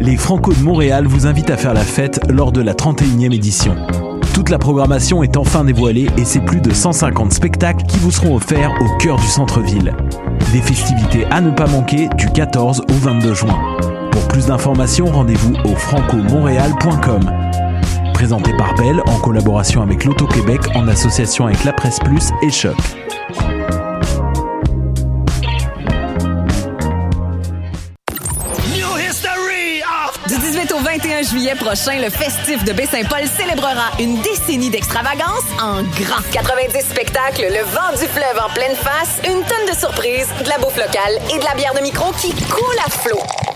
Les Franco de Montréal vous invitent à faire la fête lors de la 31e édition. Toute la programmation est enfin dévoilée et c'est plus de 150 spectacles qui vous seront offerts au cœur du centre-ville. Des festivités à ne pas manquer du 14 au 22 juin. Pour plus d'informations, rendez-vous au francomontréal.com. Présenté par Bell en collaboration avec l'Auto-Québec en association avec La Presse Plus et Choc. Du 18 au 21 juillet prochain, le festif de Baie-Saint-Paul célébrera une décennie d'extravagance en grand. 90 spectacles, le vent du fleuve en pleine face, une tonne de surprises, de la bouffe locale et de la bière de micro qui coule à flot.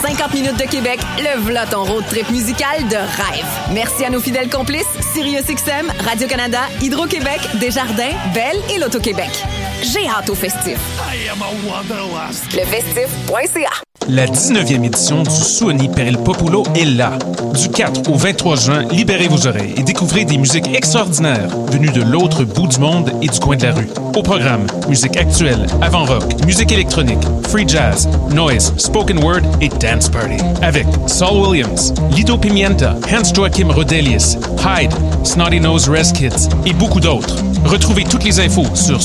À 50 minutes de Québec, le v'là ton road trip musical de rêve. Merci à nos fidèles complices, SiriusXM, Radio-Canada, Hydro-Québec, Desjardins, Belle et l'Auto-Québec. J'ai hâte au festif. Lefestif.ca La 19e édition du Suoni per il Popolo est là. Du 4 au 23 juin, libérez vos oreilles et découvrez des musiques extraordinaires venues de l'autre bout du monde et du coin de la rue. Au programme, musique actuelle, avant-rock, musique électronique, free jazz, noise, spoken word et dance party. Avec Saul Williams, Lido Pimienta, Hans Joachim Rodelius, Hyde, Snotty Nose Res Kids et beaucoup d'autres. Retrouvez toutes les infos sur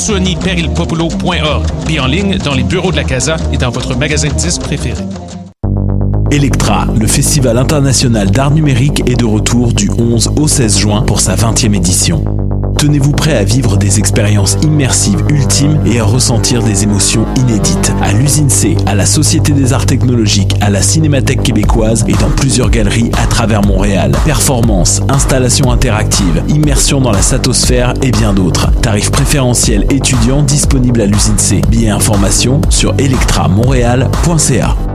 suoniperilpopolo.org et en ligne dans les bureaux de la Casa et dans votre magasin de disques préféré. Electra, le festival international d'art numérique, est de retour du 11 au 16 juin pour sa 20e édition. Tenez-vous prêt à vivre des expériences immersives ultimes et à ressentir des émotions inédites. À l'usine C, à la Société des Arts Technologiques, à la Cinémathèque québécoise et dans plusieurs galeries à travers Montréal. Performances, installations interactives, immersion dans la satosphère et bien d'autres. Tarifs préférentiels étudiants disponibles à l'usine C. Billets informations sur electramontréal.ca.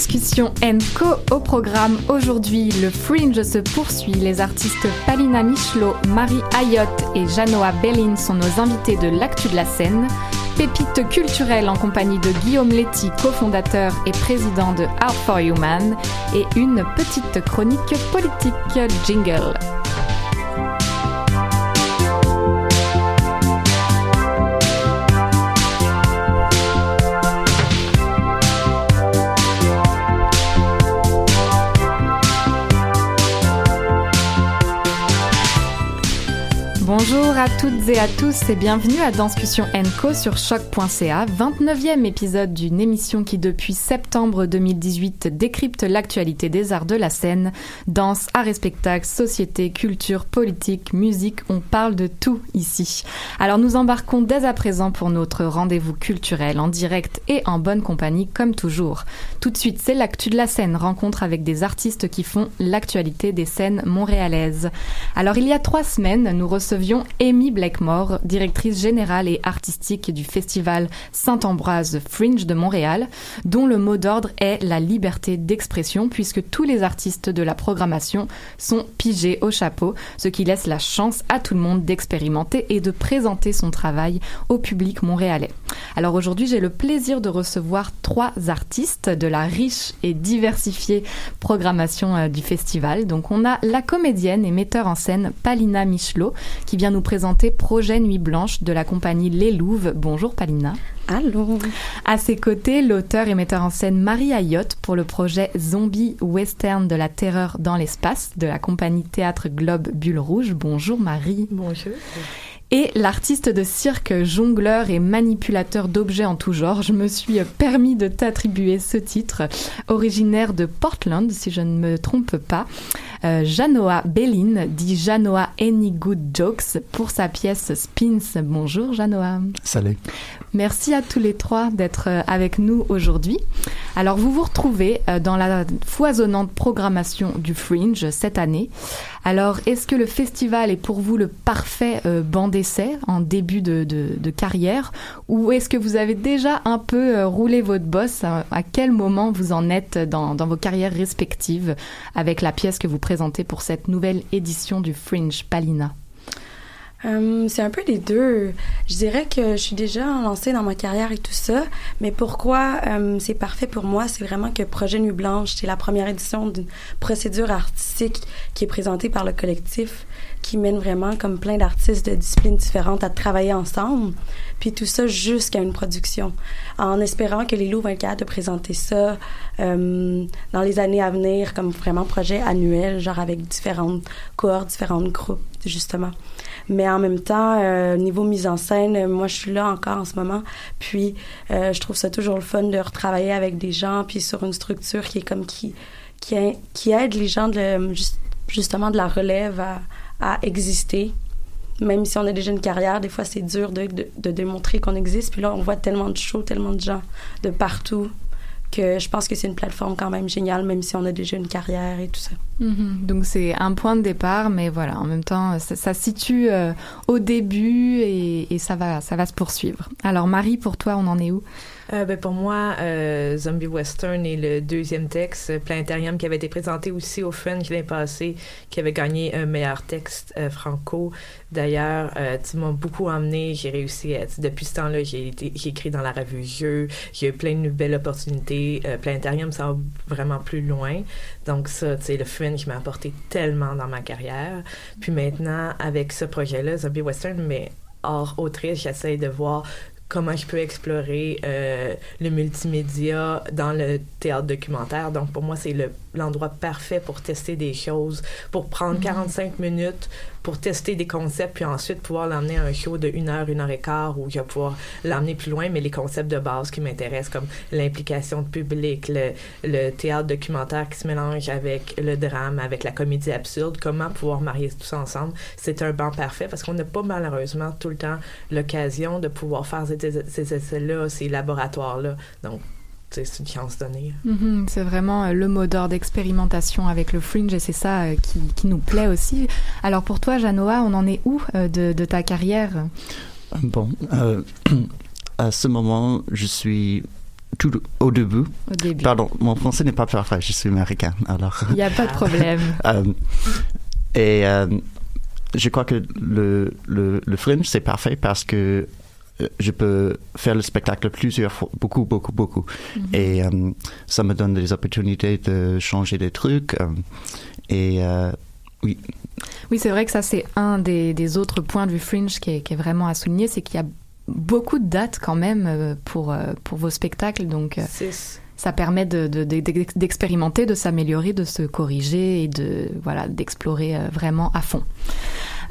Danscussion Co au programme aujourd'hui. Le Fringe se poursuit. Les artistes Palina Michelot, Marie Ayotte et Janoa Bellin sont nos invités de l'actu de la scène. Pépite culturelle en compagnie de Guillaume Letty, cofondateur et président de Art for Human, et une petite chronique politique jingle. Bonjour à toutes et à tous et bienvenue à Danscussion Co sur choc.ca, 29e épisode d'une émission qui depuis septembre 2018 décrypte l'actualité des arts de la scène, danse, art et spectacle, société, culture, politique, musique, on parle de tout ici. Alors nous embarquons dès à présent pour notre rendez-vous culturel en direct et en bonne compagnie comme toujours. Tout de suite, c'est l'actu de la scène, rencontre avec des artistes qui font l'actualité des scènes montréalaises. Alors il y a trois semaines, nous recevions Amy Blackmore, directrice générale et artistique du festival Saint-Ambroise Fringe de Montréal, dont le mot d'ordre est la liberté d'expression puisque tous les artistes de la programmation sont pigés au chapeau, ce qui laisse la chance à tout le monde d'expérimenter et de présenter son travail au public montréalais. Alors aujourd'hui, j'ai le plaisir de recevoir trois artistes de la riche et diversifiée programmation euh, du festival. Donc on a la comédienne et metteur en scène Palina Michelot qui vient nous présenter Projet Nuit Blanche de la compagnie Les Louves. Bonjour Palina. Allô. À ses côtés, l'auteur et metteur en scène Marie Ayotte pour le projet Zombie Western de la terreur dans l'espace de la compagnie Théâtre Globe Bulle Rouge. Bonjour Marie. Bonjour. Et l'artiste de cirque, jongleur et manipulateur d'objets en tout genre, je me suis permis de t'attribuer ce titre, originaire de Portland, si je ne me trompe pas. Euh, Janoa Bellin dit Janoa Any Good Jokes pour sa pièce Spins. Bonjour Janoa. Salut. Merci à tous les trois d'être avec nous aujourd'hui. Alors vous vous retrouvez euh, dans la foisonnante programmation du Fringe cette année. Alors est-ce que le festival est pour vous le parfait euh, banc d'essai en début de, carrière ou est-ce que vous avez déjà un peu euh, roulé votre bosse? À, à quel moment vous en êtes dans, vos carrières respectives avec la pièce que vous présentez pour cette nouvelle édition du Fringe Palina? Euh, c'est un peu les deux. Je dirais que je suis déjà lancée dans ma carrière et tout ça, mais pourquoi euh, c'est parfait pour moi, c'est vraiment que Projet Nuit Blanche, c'est la première édition d'une procédure artistique qui est présentée par le collectif, qui mène vraiment comme plein d'artistes de disciplines différentes à travailler ensemble, puis tout ça jusqu'à une production, en espérant que les loups vont être capables de présenter ça euh, dans les années à venir comme vraiment projet annuel, genre avec différentes cohortes, différents groupes, justement. Mais en même temps, euh, niveau mise en scène, moi, je suis là encore en ce moment. Puis, euh, je trouve ça toujours le fun de retravailler avec des gens, puis sur une structure qui est comme qui qui, aide les gens de juste- justement de la relève à, à exister. Même si on a déjà une carrière, des fois c'est dur de, de, démontrer qu'on existe. Puis là, on voit tellement de shows, tellement de gens de partout que je pense que c'est une plateforme quand même géniale, même si on a déjà une carrière et tout ça. Mhm. Donc c'est un point de départ, mais voilà, en même temps, ça, situe euh, au début et, et ça va, ça va se poursuivre. Alors Marie, pour toi, on en est où? Euh, ben, pour moi, euh, Zombie Western est le deuxième texte, Planétarium, qui avait été présenté aussi au Fringe l'année passée, qui avait gagné un meilleur texte euh, franco. D'ailleurs, tu m'as beaucoup emmené, j'ai réussi à, depuis ce temps-là, j'ai écrit dans la revue Jeu, j'ai eu plein de belles opportunités. Planétarium, ça va vraiment plus loin. Donc ça, sais, le Fringe m'a apporté tellement dans ma carrière. Puis maintenant, avec ce projet-là, Zombie Western, mais hors autrice, j'essaie de voir comment je peux explorer euh, le multimédia dans le théâtre documentaire. Donc, pour moi, c'est le- l'endroit parfait pour tester des choses, pour prendre 45 minutes pour tester des concepts, puis ensuite pouvoir l'emmener à un show de une heure, une heure et quart, où je vais pouvoir l'emmener plus loin, mais les concepts de base qui m'intéressent, comme l'implication de public, le, le théâtre documentaire qui se mélange avec le drame, avec la comédie absurde, comment pouvoir marier tout ça ensemble, c'est un banc parfait, parce qu'on n'a pas malheureusement tout le temps l'occasion de pouvoir faire ces, ces essais-là, ces laboratoires-là. Donc, c'est une chance donnée. Mhm, C'est vraiment euh, le mot d'ordre d'expérimentation avec le Fringe et c'est ça euh, qui, qui nous plaît aussi. Alors pour toi, Janoa, on en est où euh, de, de ta carrière? Bon, euh, à ce moment, je suis tout au début. au début Pardon, mon français n'est pas parfait, je suis américain, alors. Il n'y a pas de problème. Euh, et euh, je crois que le, le, le fringe, c'est parfait parce que je peux faire le spectacle plusieurs fois, beaucoup, beaucoup, beaucoup. Et euh, ça me donne des opportunités de changer des trucs. euh, et euh, oui, Oui, c'est vrai que ça, c'est un des, des autres points du Fringe qui est, qui est vraiment à souligner, c'est qu'il y a beaucoup de dates quand même euh, pour, euh, pour vos spectacles. Donc, euh, Six. ça permet de, de- de- d'expérimenter, s'améliorer, de se corriger et de voilà d'explorer euh, vraiment à fond.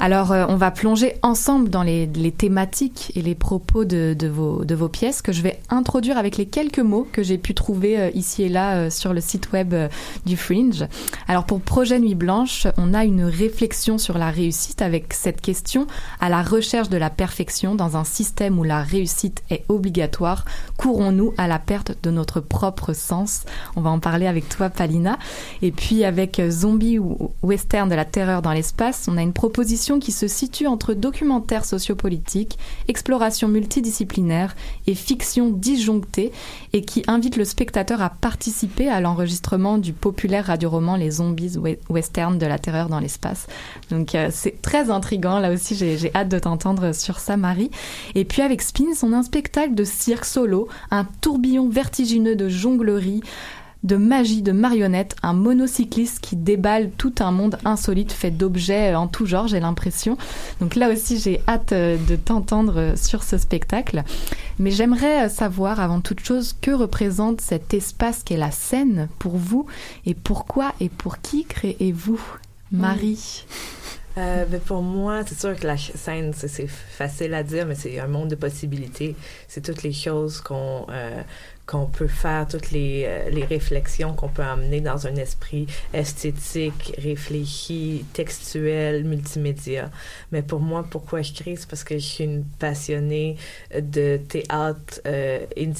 Alors, euh, on va plonger ensemble dans les, les thématiques et les propos de, de vos, de vos pièces que je vais introduire avec les quelques mots que j'ai pu trouver euh, ici et là euh, sur le site web euh, du Fringe. Alors, pour Projet Nuit Blanche, on a une réflexion sur la réussite avec cette question à la recherche de la perfection dans un système où la réussite est obligatoire. Courons-nous à la perte de notre propre sens? On va en parler avec toi, Palina. Et puis, avec Zombie ou Western de la terreur dans l'espace, on a une proposition qui se situe entre documentaire sociopolitique, exploration multidisciplinaire et fiction disjonctée et qui invite le spectateur à participer à l'enregistrement du populaire radioroman Les Zombies we- Western de la terreur dans l'espace. Donc euh, c'est très intriguant, là aussi j'ai hâte de t'entendre sur ça Marie. Et puis avec Spins, on a un spectacle de cirque solo, un tourbillon vertigineux de jonglerie, de magie, de marionnettes, un monocycliste qui déballe tout un monde insolite fait d'objets en tout genre, j'ai l'impression. Donc là aussi, j'ai hâte euh, de t'entendre euh, sur ce spectacle. Mais j'aimerais euh, savoir, avant toute chose, que représente cet espace qu'est la scène pour vous et pourquoi et pour qui créez-vous Marie? Euh, ben, pour moi, c'est sûr que la scène, c'est facile à dire, mais c'est un monde de possibilités. C'est toutes les choses qu'on euh, qu'on peut faire, toutes les, euh, les réflexions qu'on peut amener dans un esprit esthétique, réfléchi, textuel, multimédia. Mais pour moi, pourquoi je crée, c'est parce que je suis une passionnée de théâtre euh, in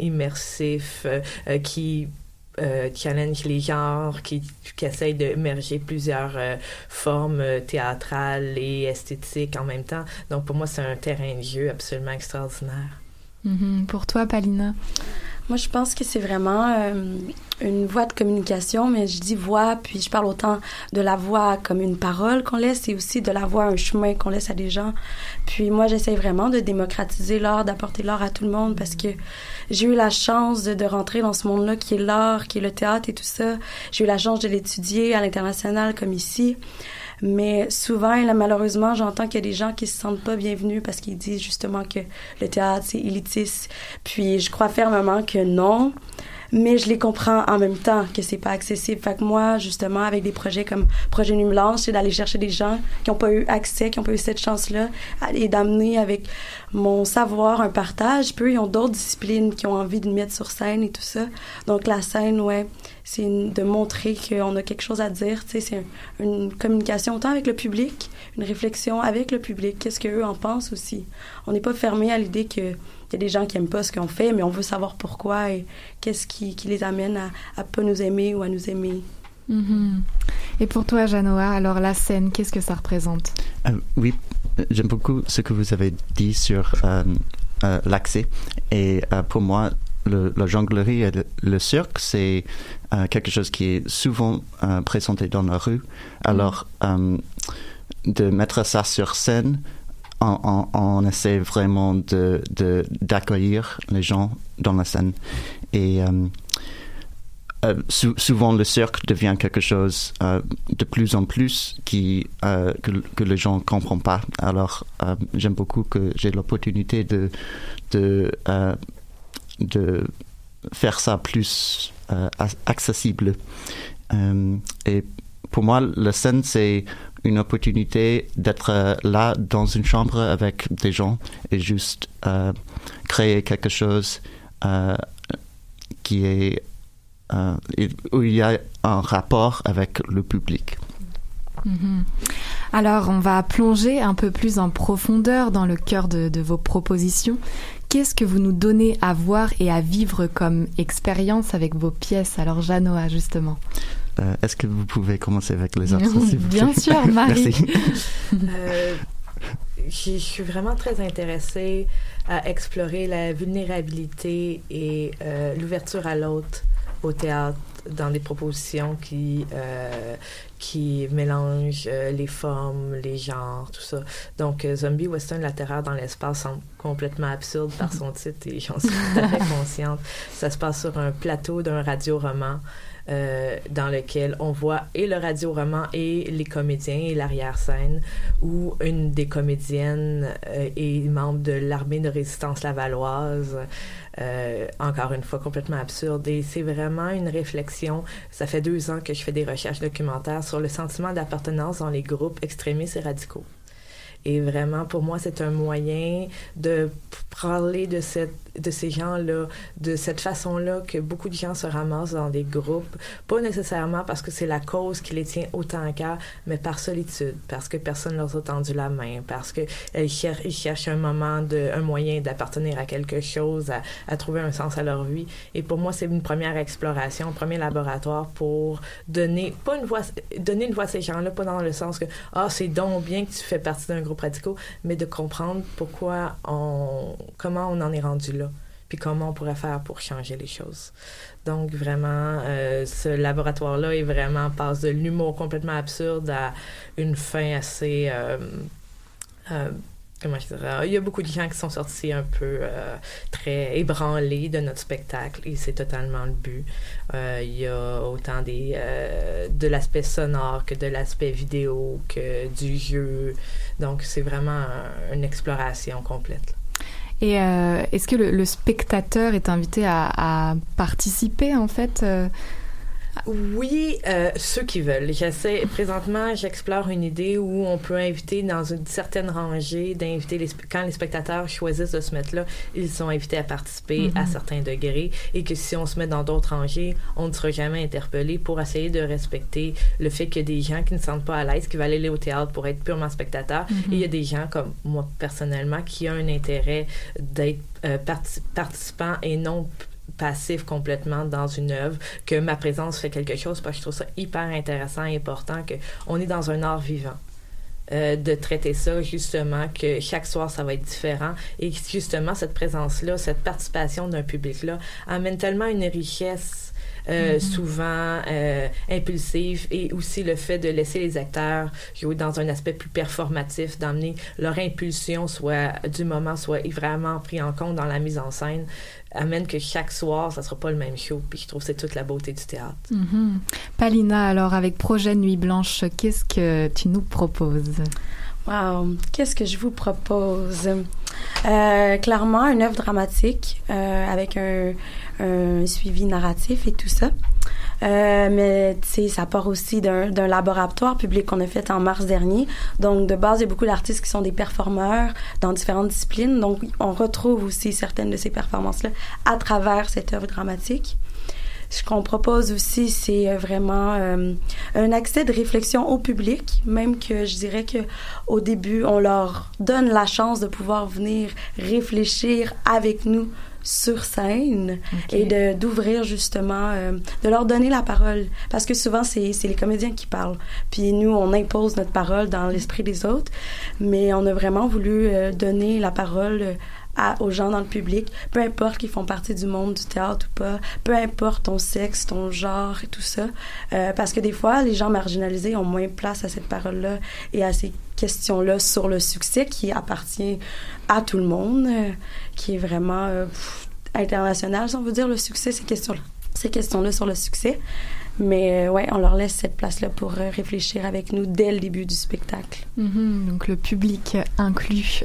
immersif, euh, qui challenge les genres, qui, qui essaye de merger plusieurs formes théâtrales et esthétiques en même temps. Donc pour moi, c'est un terrain de jeu absolument extraordinaire. Mhm. Pour toi, Palina? Moi, je pense que c'est vraiment euh, une voie de communication, mais je dis voix, puis je parle autant de la voix comme une parole qu'on laisse et aussi de la voix un chemin qu'on laisse à des gens. Puis moi, j'essaie vraiment de démocratiser l'art, d'apporter l'art à tout le monde parce que j'ai eu la chance de, de rentrer dans ce monde-là qui est l'art, qui est le théâtre et tout ça. J'ai eu la chance de l'étudier à l'international comme ici. Mais souvent, là, malheureusement, j'entends qu'il y a des gens qui se sentent pas bienvenus parce qu'ils disent justement que le théâtre, c'est élitiste. Puis je crois fermement que non mais je les comprends en même temps que c'est pas accessible. Fait que moi, justement, avec des projets comme Projet Nuit c'est d'aller chercher des gens qui n'ont pas eu accès, qui n'ont pas eu cette chance-là, et d'amener avec mon savoir un partage. Puis ils ont d'autres disciplines qui ont envie de mettre sur scène et tout ça. Donc la scène, ouais, c'est de montrer qu'on a quelque chose à dire. Tu sais, c'est une communication autant avec le public, une réflexion avec le public. Qu'est-ce qu'eux en pensent aussi? On n'est pas fermé à l'idée que y a des gens qui aiment pas ce qu'on fait, mais on veut savoir pourquoi et qu'est-ce qui, qui, les amène à, à pas nous aimer ou à nous aimer. Mm-hmm. Et pour toi, Janoa, alors la scène, qu'est-ce que ça représente? Euh, Oui, j'aime beaucoup ce que vous avez dit sur euh, euh, l'accès. Et pour moi, le, la jonglerie et le, cirque, c'est quelque chose qui est souvent présenté dans la rue. Alors, de mettre ça sur scène, on, essaie vraiment de, d'accueillir les gens dans la scène. Et euh, euh, souvent, le cirque devient quelque chose euh, de plus en plus qui, que, que, les gens ne comprennent pas. Alors, j'aime beaucoup que j'ai l'opportunité de, de, de faire ça plus accessible. et pour moi, la scène, c'est une opportunité d'être euh, là dans une chambre avec des gens et juste euh, créer quelque chose euh, qui est où il y a un rapport avec le public. Mm-hmm. Alors, on va plonger un peu plus en profondeur dans le cœur de, de vos propositions. Qu'est-ce que vous nous donnez à voir et à vivre comme expérience avec vos pièces? Alors, Janoa, justement. Euh, est-ce que vous pouvez commencer avec les autres Bien sûr, Marie. euh, je suis vraiment très intéressée à explorer la vulnérabilité et euh, l'ouverture à l'autre au théâtre dans des propositions qui euh, qui mélangent les formes, les genres, tout ça. Donc, Zombie Western, la terreur dans l'espace semble complètement absurde par son titre et j'en suis tout à fait consciente. Ça se passe sur un plateau d'un radio-roman euh, dans lequel on voit et le radio-roman et les comédiens et l'arrière-scène, où une des comédiennes euh, est membre de l'armée de résistance lavalloise. Euh, encore une fois, complètement absurde. Et c'est vraiment une réflexion. Ça fait deux ans que je fais des recherches documentaires sur le sentiment d'appartenance dans les groupes extrémistes et radicaux. Et vraiment, pour moi, c'est un moyen de parler de cette de ces gens-là, de cette façon-là que beaucoup de gens se ramassent dans des groupes, pas nécessairement parce que c'est la cause qui les tient autant à cœur, mais par solitude, parce que personne leur a tendu la main, parce que ils cherchent, ils cherchent un moment, de, un moyen d'appartenir à quelque chose, à, trouver un sens à leur vie. Et pour moi, c'est une première exploration, un premier laboratoire pour donner, pas une voix, donner une voix à ces gens-là, pas dans le sens que, ah, c'est donc bien que tu fais partie d'un groupe radical, mais de comprendre pourquoi on, comment on en est rendu là puis comment on pourrait faire pour changer les choses. Donc vraiment, euh, ce laboratoire-là est vraiment passe de l'humour complètement absurde à une fin assez euh, euh, comment je dirais, il y a beaucoup de gens qui sont sortis un peu très ébranlés de notre spectacle et c'est totalement le but. il y a autant des, de l'aspect sonore que de l'aspect vidéo que du jeu. Donc c'est vraiment une exploration complète. Et euh, est-ce que le, le, spectateur est invité à, à, participer en fait euh, Oui, euh, ceux qui veulent. J'essaie, présentement, j'explore une idée où on peut inviter dans une certaine rangée, d'inviter les, quand les spectateurs choisissent de se mettre là, ils sont invités à participer à Mhm. certains degrés et que si on se met dans d'autres rangées, on ne sera jamais interpellé pour essayer de respecter le fait qu'il y a des gens qui ne se sentent pas à l'aise, qui veulent aller au théâtre pour être purement spectateurs Mhm. et il y a des gens comme moi personnellement qui ont un intérêt d'être euh, parti- participant et non p- passif complètement dans une œuvre, que ma présence fait quelque chose parce que je trouve ça hyper intéressant et important que on est dans un art vivant. Euh, de traiter ça justement que chaque soir ça va être différent et justement cette présence là cette participation d'un public là amène tellement une richesse euh, Mhm. souvent euh, impulsive et aussi le fait de laisser les acteurs jouer dans un aspect plus performatif d'emmener leur impulsion soit du moment soit vraiment pris en compte dans la mise en scène amène que chaque soir ça sera pas le même show puis je trouve que c'est toute la beauté du théâtre Mhm. Palina, alors avec Projet Nuit Blanche, qu'est-ce que tu nous proposes? Wow, qu'est-ce que je vous propose? Euh, clairement, une œuvre dramatique euh, avec un, un suivi narratif et tout ça. Euh, mais ça part aussi d'un laboratoire public qu'on a fait en mars dernier. Donc, de base, il y a beaucoup d'artistes qui sont des performeurs dans différentes disciplines. Donc, on retrouve aussi certaines de ces performances-là à travers cette œuvre dramatique. Ce qu'on propose aussi, c'est euh, vraiment euh, un accès de réflexion au public, même que je dirais que au début, on leur donne la chance de pouvoir venir réfléchir avec nous sur scène et de d'ouvrir justement euh, de leur donner la parole. Parce que souvent c'est c'est les comédiens qui parlent. Puis nous on impose notre parole dans l'esprit des autres. Mais on a vraiment voulu euh, donner la parole aux gens dans le public, peu importe qu'ils font partie du monde du théâtre ou pas, peu importe ton sexe, ton genre et tout ça, euh, parce que des fois, les gens marginalisés ont moins place à cette parole-là et à ces questions-là sur le succès qui appartient à tout le monde, euh, qui est vraiment euh, international, si on veut dire, le succès, ces questions-là. Ces questions-là sur le succès. Mais euh, ouais, on leur laisse cette place-là pour réfléchir avec nous dès le début du spectacle. Mhm, donc le public inclus.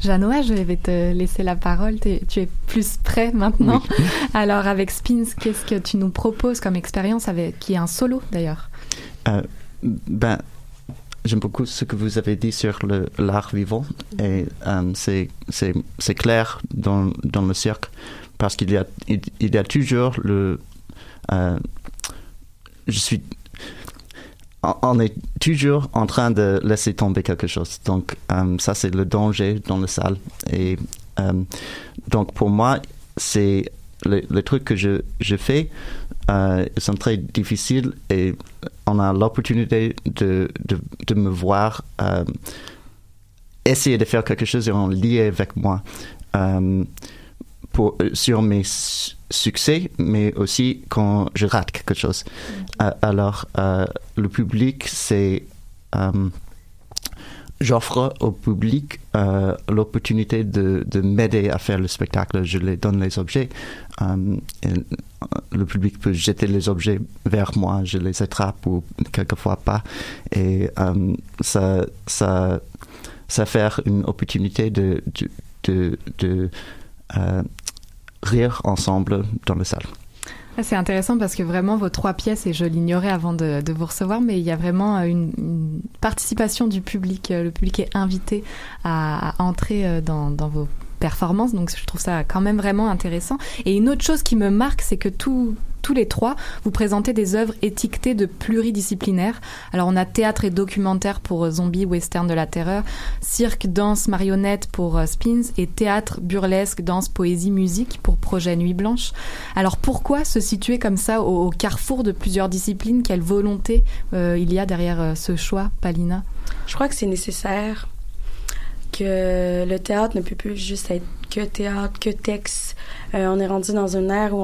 Janoa, je vais te laisser la parole. Tu es plus prêt maintenant. Alors avec Spins, qu'est-ce que tu nous proposes comme expérience avec qui est un solo d'ailleurs? Euh, ben, j'aime beaucoup ce que vous avez dit sur l'art vivant et euh, c'est clair dans dans le cirque parce qu'il y a il, il y a toujours le euh, je suis on- on est toujours en train de laisser tomber quelque chose. Donc, euh, ça, c'est le danger dans la salle. Et euh, donc, pour moi, c'est le, le truc que je, je fais, euh, ils sont très difficiles et on a l'opportunité de, de, me voir euh, essayer de faire quelque chose et en lier avec moi. Euh, pour, sur mes su- succès, mais aussi quand je rate quelque chose. Euh, alors, euh, le public, c'est... euh, J'offre au public l'opportunité de, de m'aider à faire le spectacle. Je les donne les objets. et, le public peut jeter les objets vers moi. Je les attrape ou quelquefois pas. Et ça, ça, ça fait une opportunité de, de, de, de, rire ensemble dans la salle. Ah, C'est intéressant parce que vraiment vos trois pièces, et je l'ignorais avant de, vous recevoir, mais il y a vraiment euh, une, participation du public. Euh, Le public est invité à, entrer euh, dans vos performances, donc je trouve ça quand même vraiment intéressant. Et une autre chose qui me marque, c'est que tout, tous les trois, vous présentez des œuvres étiquetées de pluridisciplinaires. Alors on a théâtre et documentaire pour euh, Zombie Western de la Terreur, cirque, danse, marionnette pour euh, Spins et théâtre, burlesque, danse, poésie, musique pour Projet Nuit Blanche. Alors pourquoi se situer comme ça au, carrefour de plusieurs disciplines? Quelle volonté euh, il y a derrière ce choix, Palina? Je crois que c'est nécessaire que le théâtre ne peut plus juste être que théâtre, que texte. Euh, on est rendu dans une ère où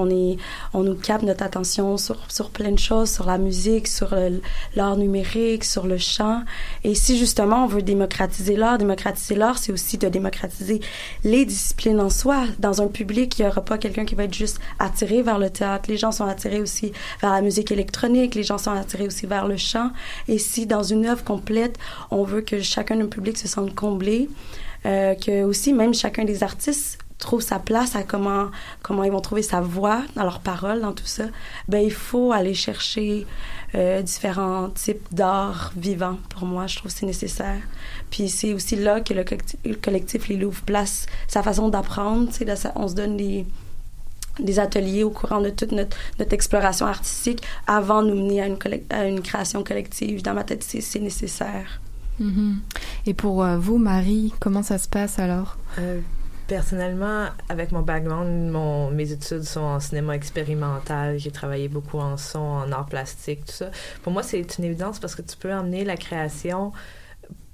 on nous capte notre attention sur, sur plein de choses, sur la musique, sur l'art numérique, sur le chant. Et si justement on veut démocratiser l'art, démocratiser l'art, c'est aussi de démocratiser les disciplines en soi. Dans un public, il n'y aura pas quelqu'un qui va être juste attiré vers le théâtre. Les gens sont attirés aussi vers la musique électronique, les gens sont attirés aussi vers le chant. Et si dans une œuvre complète, on veut que chacun du public se sente comblé, euh, que aussi même chacun des artistes trouve sa place, à comment comment ils vont trouver sa voix dans leurs paroles, dans tout ça, ben il faut aller chercher euh, différents types d'art vivant. Pour moi, je trouve que c'est nécessaire. Puis c'est aussi là que le collectif, le collectif Les Louvres place sa façon d'apprendre. Tu sais, on se donne des des ateliers au courant de toute notre, notre exploration artistique avant de nous mener à une, à une création collective. Dans ma tête, c'est nécessaire. Mm-hmm. Et pour euh, vous, Marie, comment ça se passe alors? Euh, Personnellement, avec mon background, mon, mes études sont en cinéma expérimental. J'ai travaillé beaucoup en son, en art plastique, tout ça. Pour moi, c'est une évidence parce que tu peux emmener la création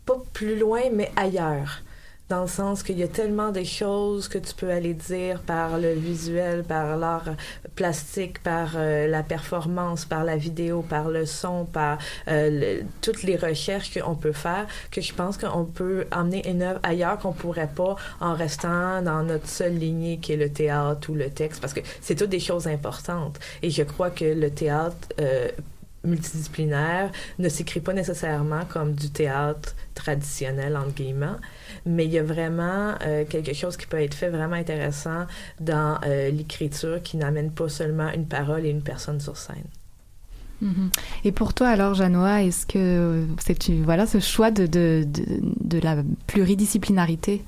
pas plus loin, mais ailleurs dans le sens qu'il y a tellement de choses que tu peux aller dire par le visuel, par l'art plastique, par euh, la performance, par la vidéo, par le son, par euh, toutes les recherches qu'on peut faire, que je pense qu'on peut emmener une œuvre ailleurs qu'on pourrait pas en restant dans notre seule lignée qui est le théâtre ou le texte, parce que c'est toutes des choses importantes. Et je crois que le théâtre euh, multidisciplinaire ne s'écrit pas nécessairement comme du théâtre traditionnel, entre guillemets, mais il y a vraiment euh, quelque chose qui peut être fait vraiment intéressant dans euh, l'écriture qui n'amène pas seulement une parole et une personne sur scène. Mm-hmm. Et pour toi alors, Janoa, est-ce que c'est voilà ce choix de, de, de, la pluridisciplinarité?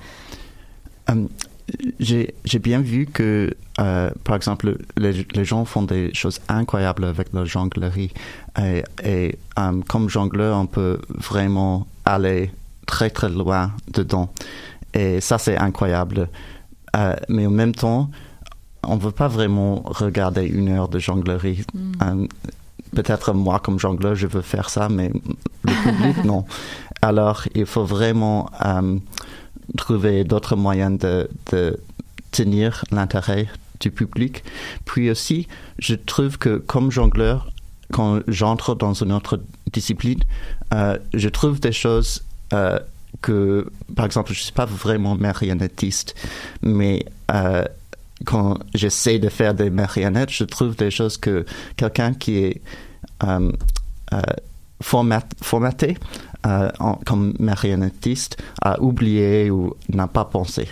Um, J'ai bien vu que, euh, par exemple, les, les, gens font des choses incroyables avec la jonglerie. Et, et um, comme jongleur, on peut vraiment aller très très loin dedans. Et ça, c'est incroyable. Euh, mais en même temps, on ne veut pas vraiment regarder une heure de jonglerie. Mm. Euh, peut-être moi, comme jongleur, je veux faire ça, mais le public, non. Alors, il faut vraiment euh, trouver d'autres moyens de, tenir l'intérêt du public. Puis aussi, je trouve que comme jongleur, quand j'entre dans une autre discipline, je trouve des choses euh, que, par exemple, je ne suis pas vraiment marionnettiste, mais euh, quand j'essaie de faire des marionnettes, je trouve des choses que quelqu'un qui est euh, formaté comme marionnettiste a oublié ou n'a pas pensé.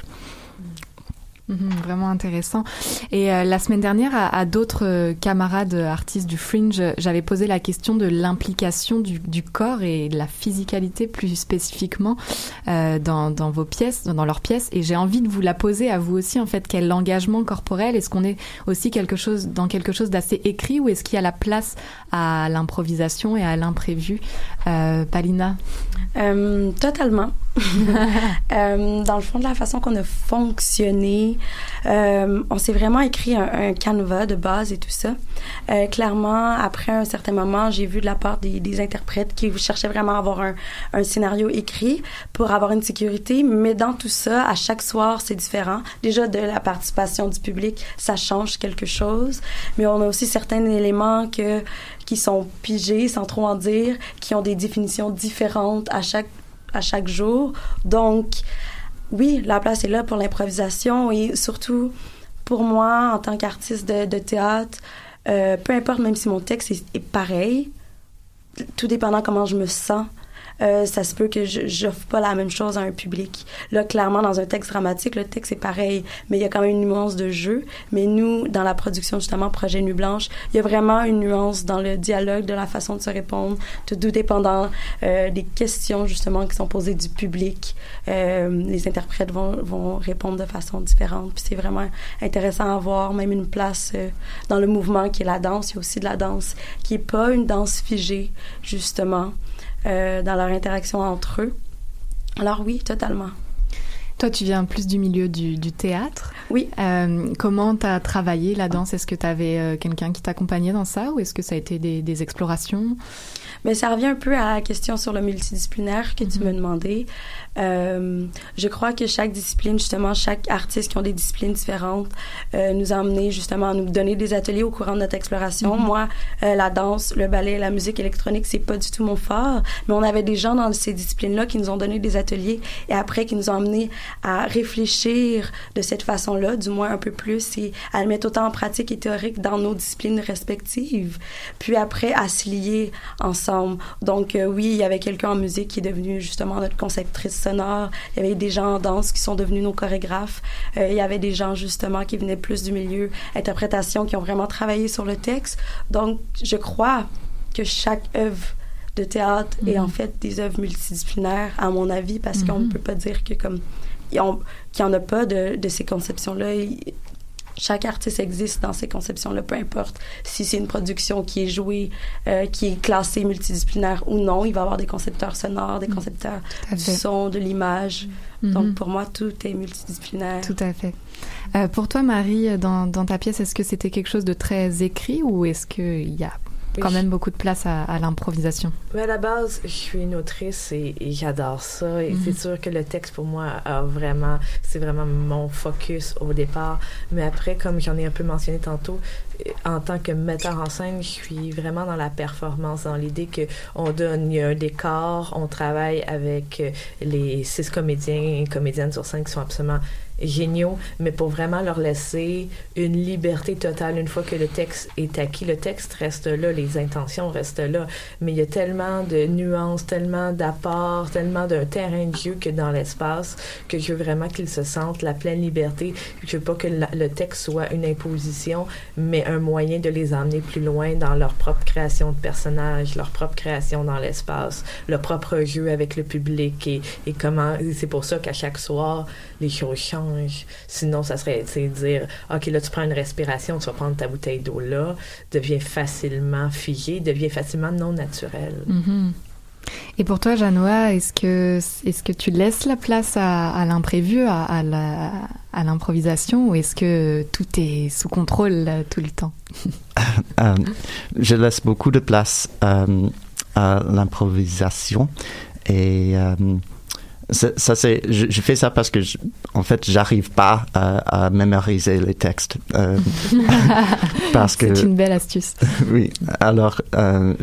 Mhm, vraiment intéressant. Et euh, la semaine dernière, à, d'autres euh, camarades artistes du Fringe, j'avais posé la question de l'implication du, corps et de la physicalité plus spécifiquement euh, dans, dans, vos pièces, dans leurs pièces. Et j'ai envie de vous la poser à vous aussi, en fait, quel engagement corporel? Est-ce qu'on est aussi quelque chose dans quelque chose d'assez écrit ou est-ce qu'il y a la place à l'improvisation et à l'imprévu? Euh, Totalement. dans le fond, de la façon qu'on a fonctionné euh, on s'est vraiment écrit un, canevas de base et tout ça. Euh, clairement, après un certain moment, j'ai vu de la part des, interprètes qui cherchaient vraiment à avoir un, scénario écrit pour avoir une sécurité. Mais dans tout ça, à chaque soir, c'est différent. Déjà, de la participation du public, ça change quelque chose. Mais on a aussi certains éléments que, qui sont pigés, sans trop en dire, qui ont des définitions différentes à chaque à chaque jour. Donc, oui, la place est là pour l'improvisation et surtout pour moi, en tant qu'artiste de, théâtre, euh, peu importe, même si mon texte est pareil, tout dépendant comment je me sens, euh, ça se peut que je n'offre pas la même chose à un public. Là, clairement, dans un texte dramatique, le texte est pareil, mais il y a quand même une nuance de jeu. Mais nous, dans la production, justement, Projet Nuit Blanche, il y a vraiment une nuance dans le dialogue, de la façon de se répondre, tout, dépendant euh, des questions, justement, qui sont posées du public. Euh, les interprètes vont, vont répondre de façon différente. Puis c'est vraiment intéressant à voir, même une place euh, dans le mouvement qui est la danse. Il y a aussi de la danse qui est pas une danse figée, justement. Euh, dans leur interaction entre eux. Alors oui, totalement. Toi, tu viens plus du milieu du, théâtre. Oui. Euh, comment tu as travaillé la danse Est-ce que tu avais euh, quelqu'un qui t'accompagnait dans ça ou est-ce que ça a été des, des explorations? Mais ça revient un peu à la question sur le multidisciplinaire que tu mhm. me demandais. Euh, je crois que chaque discipline, justement, chaque artiste qui ont des disciplines différentes, euh, nous a amené justement à nous donner des ateliers au courant de notre exploration. Mhm. Moi, euh, la danse, le ballet, la musique électronique, c'est pas du tout mon fort, mais on avait des gens dans ces disciplines-là qui nous ont donné des ateliers et après qui nous ont amené à réfléchir de cette façon-là, du moins un peu plus, et à le mettre autant en pratique et théorique dans nos disciplines respectives, puis après à se lier ensemble. Donc oui, il y avait quelqu'un en musique qui est devenu justement notre conceptrice sonore, il y avait des gens en danse qui sont devenus nos chorégraphes, euh, il y avait des gens justement qui venaient plus du milieu interprétation, qui ont vraiment travaillé sur le texte. Donc je crois que chaque œuvre de théâtre est en fait des œuvres multidisciplinaires, à mon avis, parce qu'on ne peut pas dire que comme qu'il n'y en a pas de, de ces conceptions-là. Chaque artiste existe dans ces conceptions-là, peu importe si c'est une production qui est jouée, euh, qui est classée multidisciplinaire ou non. Il va y avoir des concepteurs sonores, des concepteurs du son, de l'image. Donc, pour moi, tout est multidisciplinaire. Tout à fait. Euh, pour toi, Marie, dans, dans ta pièce, est-ce que c'était quelque chose de très écrit ou est-ce qu'il y a quand même beaucoup de place à, à l'improvisation. Mais à la base, je suis une autrice et, et j'adore ça. Et Mhm. c'est sûr que le texte, pour moi, a vraiment, c'est vraiment mon focus au départ. Mais après, comme j'en ai un peu mentionné tantôt, en tant que metteur en scène, je suis vraiment dans la performance, dans l'idée que on donne un décor, on travaille avec les six comédiens et comédiennes sur scène qui sont absolument géniaux, mais pour vraiment leur laisser une liberté totale une fois que le texte est acquis. Le texte reste là, les intentions restent là, mais il y a tellement de nuances, tellement d'apports, tellement d'un terrain de jeu que dans l'espace que je veux vraiment qu'ils se sentent la pleine liberté. Je veux pas que le texte soit une imposition, mais un moyen de les emmener plus loin dans leur propre création de personnages, leur propre création dans l'espace, leur propre jeu avec le public et, et comment. C'est pour ça qu'à chaque soir, les choses changent. Sinon, ça serait, dire, OK, là, tu prends une respiration, tu vas prendre ta bouteille d'eau là, devient facilement figé, devient facilement non naturel. Mhm. Et pour toi, Janoa, est-ce que, est-ce que tu laisses la place à, à l'imprévu, à, à la- à l'improvisation, ou est-ce que tout est sous contrôle là, tout le temps? Euh, je laisse beaucoup de place euh, à l'improvisation et euh, ça c'est je, je fais ça parce que je- en fait j'arrive pas à, à mémoriser les textes euh, parce que C'est une belle astuce. oui. Alors euh,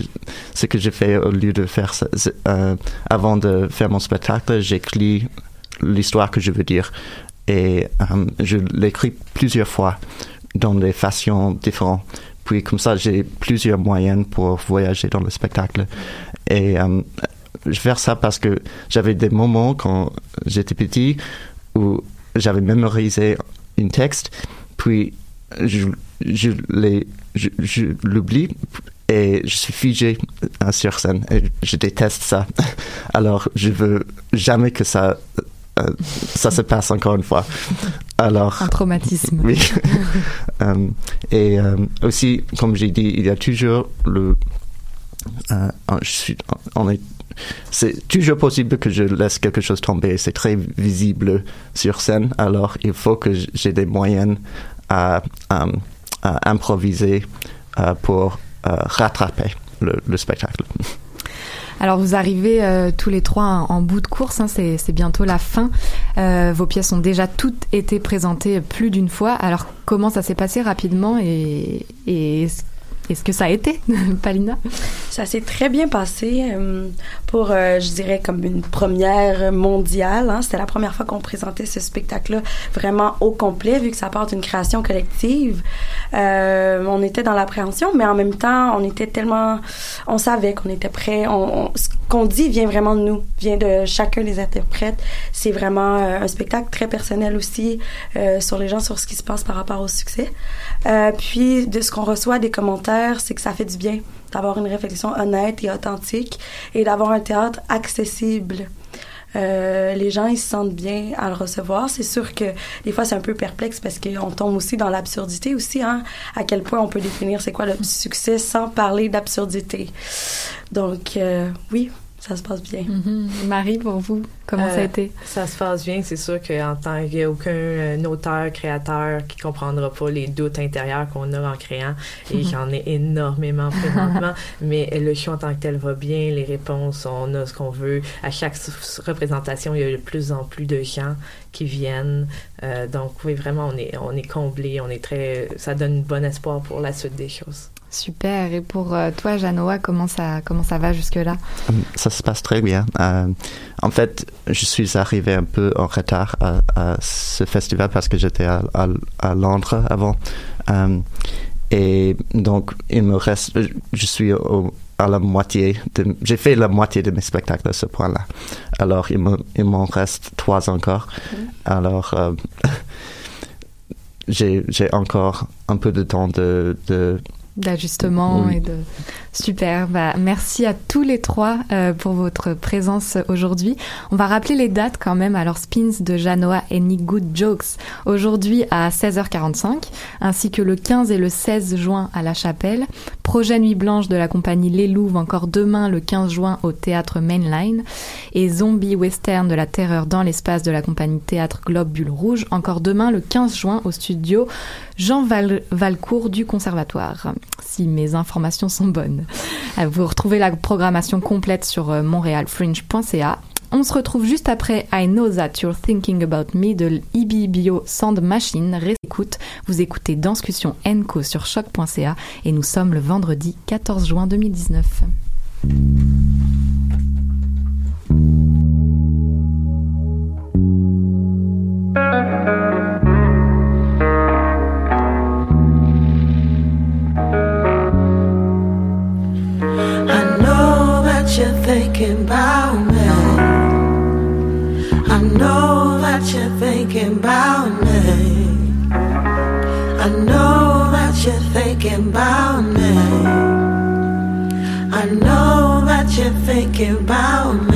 ce que je fais au lieu de faire ça euh, avant de faire mon spectacle j'écris l'histoire que je veux dire et je l'écris plusieurs fois dans des façons différentes. Puis comme ça j'ai plusieurs moyens pour voyager dans le spectacle. Et je fais ça parce que j'avais des moments quand j'étais petit où j'avais mémorisé un texte puis je, je l'ai- je- je l'oublie et je suis figé euh, sur scène et je déteste ça alors je veux jamais que ça euh, ça se passe encore une fois alors Un traumatisme. oui. Euh, et euh, aussi, comme j'ai dit, il y a toujours le. je suis, on est, c'est toujours possible que je laisse quelque chose tomber. C'est très visible sur scène. Alors, il faut que j'ai des moyens à, improviser euh, pour euh, rattraper le, le spectacle. Alors vous arrivez euh, tous les trois en, bout de course, hein, c'est bientôt la fin. Vos pièces ont déjà toutes été présentées plus d'une fois. Alors comment ça s'est passé rapidement et, et est-ce que ça a été, Palina? Ça s'est très bien passé euh, pour, euh, je dirais, comme une première mondiale. Hein. C'était la première fois qu'on présentait ce spectacle-là vraiment au complet, vu que ça part d'une création collective. Euh, on était dans l'appréhension, mais en même temps, on était tellement... On savait qu'on était prêt. Ce qu'on dit vient vraiment de nous, vient de chacun des interprètes. C'est vraiment un spectacle très personnel aussi sur les gens, sur ce qui se passe par rapport au succès. Puis, de ce qu'on reçoit des commentaires, c'est que ça fait du bien d'avoir une réflexion honnête et authentique et d'avoir un théâtre accessible. Euh, les gens ils se sentent bien à le recevoir. C'est sûr que des fois c'est un peu perplexe parce qu'on tombe aussi dans l'absurdité aussi, hein, à quel point on peut définir c'est quoi le succès sans parler d'absurdité. Donc euh, oui, ça se passe bien. Mhm. Marie, pour vous, comment ça a Euh, été? Ça se passe bien, c'est sûr qu'en tant qu'il n'y a aucun euh, auteur, créateur qui comprendra pas les doutes intérieurs qu'on a en créant, et j'en ai énormément présentement, mais le show en tant que tel va bien, les réponses, on a ce qu'on veut. À chaque représentation, il y a de plus en plus de gens qui viennent. Euh, donc oui, vraiment, on est, on est comblé, on est très... Ça donne bon espoir pour la suite des choses. Super. Et pour euh, toi, Janoa, comment ça, comment ça va jusque-là? Ça se passe très bien. Euh, en fait, je suis arrivé un peu en retard à, à ce festival parce que j'étais à, à, à, Londres avant. Euh, et donc, il me reste, je suis au, à la moitié, j'ai fait la moitié de mes spectacles à ce point-là. Alors, il, me, il m'en reste trois encore. Mm. Alors, euh, j'ai, j'ai encore un peu de temps de, de d'ajustement oui. et de super. Bah, merci à tous les trois euh, pour votre présence aujourd'hui. On va rappeler les dates quand même. Alors Spins de Janoa et Nick Good Jokes aujourd'hui à 16h45, ainsi que le 15 et le 16 juin à La Chapelle. Projet Nuit Blanche de la compagnie Les Louves encore demain le 15 juin au théâtre Mainline et Zombie Western de la terreur dans l'espace de la compagnie Théâtre Globule Rouge encore demain le 15 juin au studio Jean Val Valcourt du Conservatoire si mes informations sont bonnes. Vous retrouvez la programmation complète sur euh, montrealfringe.ca. On se retrouve juste après I Know That You're Thinking About Me de IBBO Sound Machine. Réécoute, vous écoutez Danscussion Enco sur choc.ca et nous sommes le vendredi 14 juin 2019. Thinking about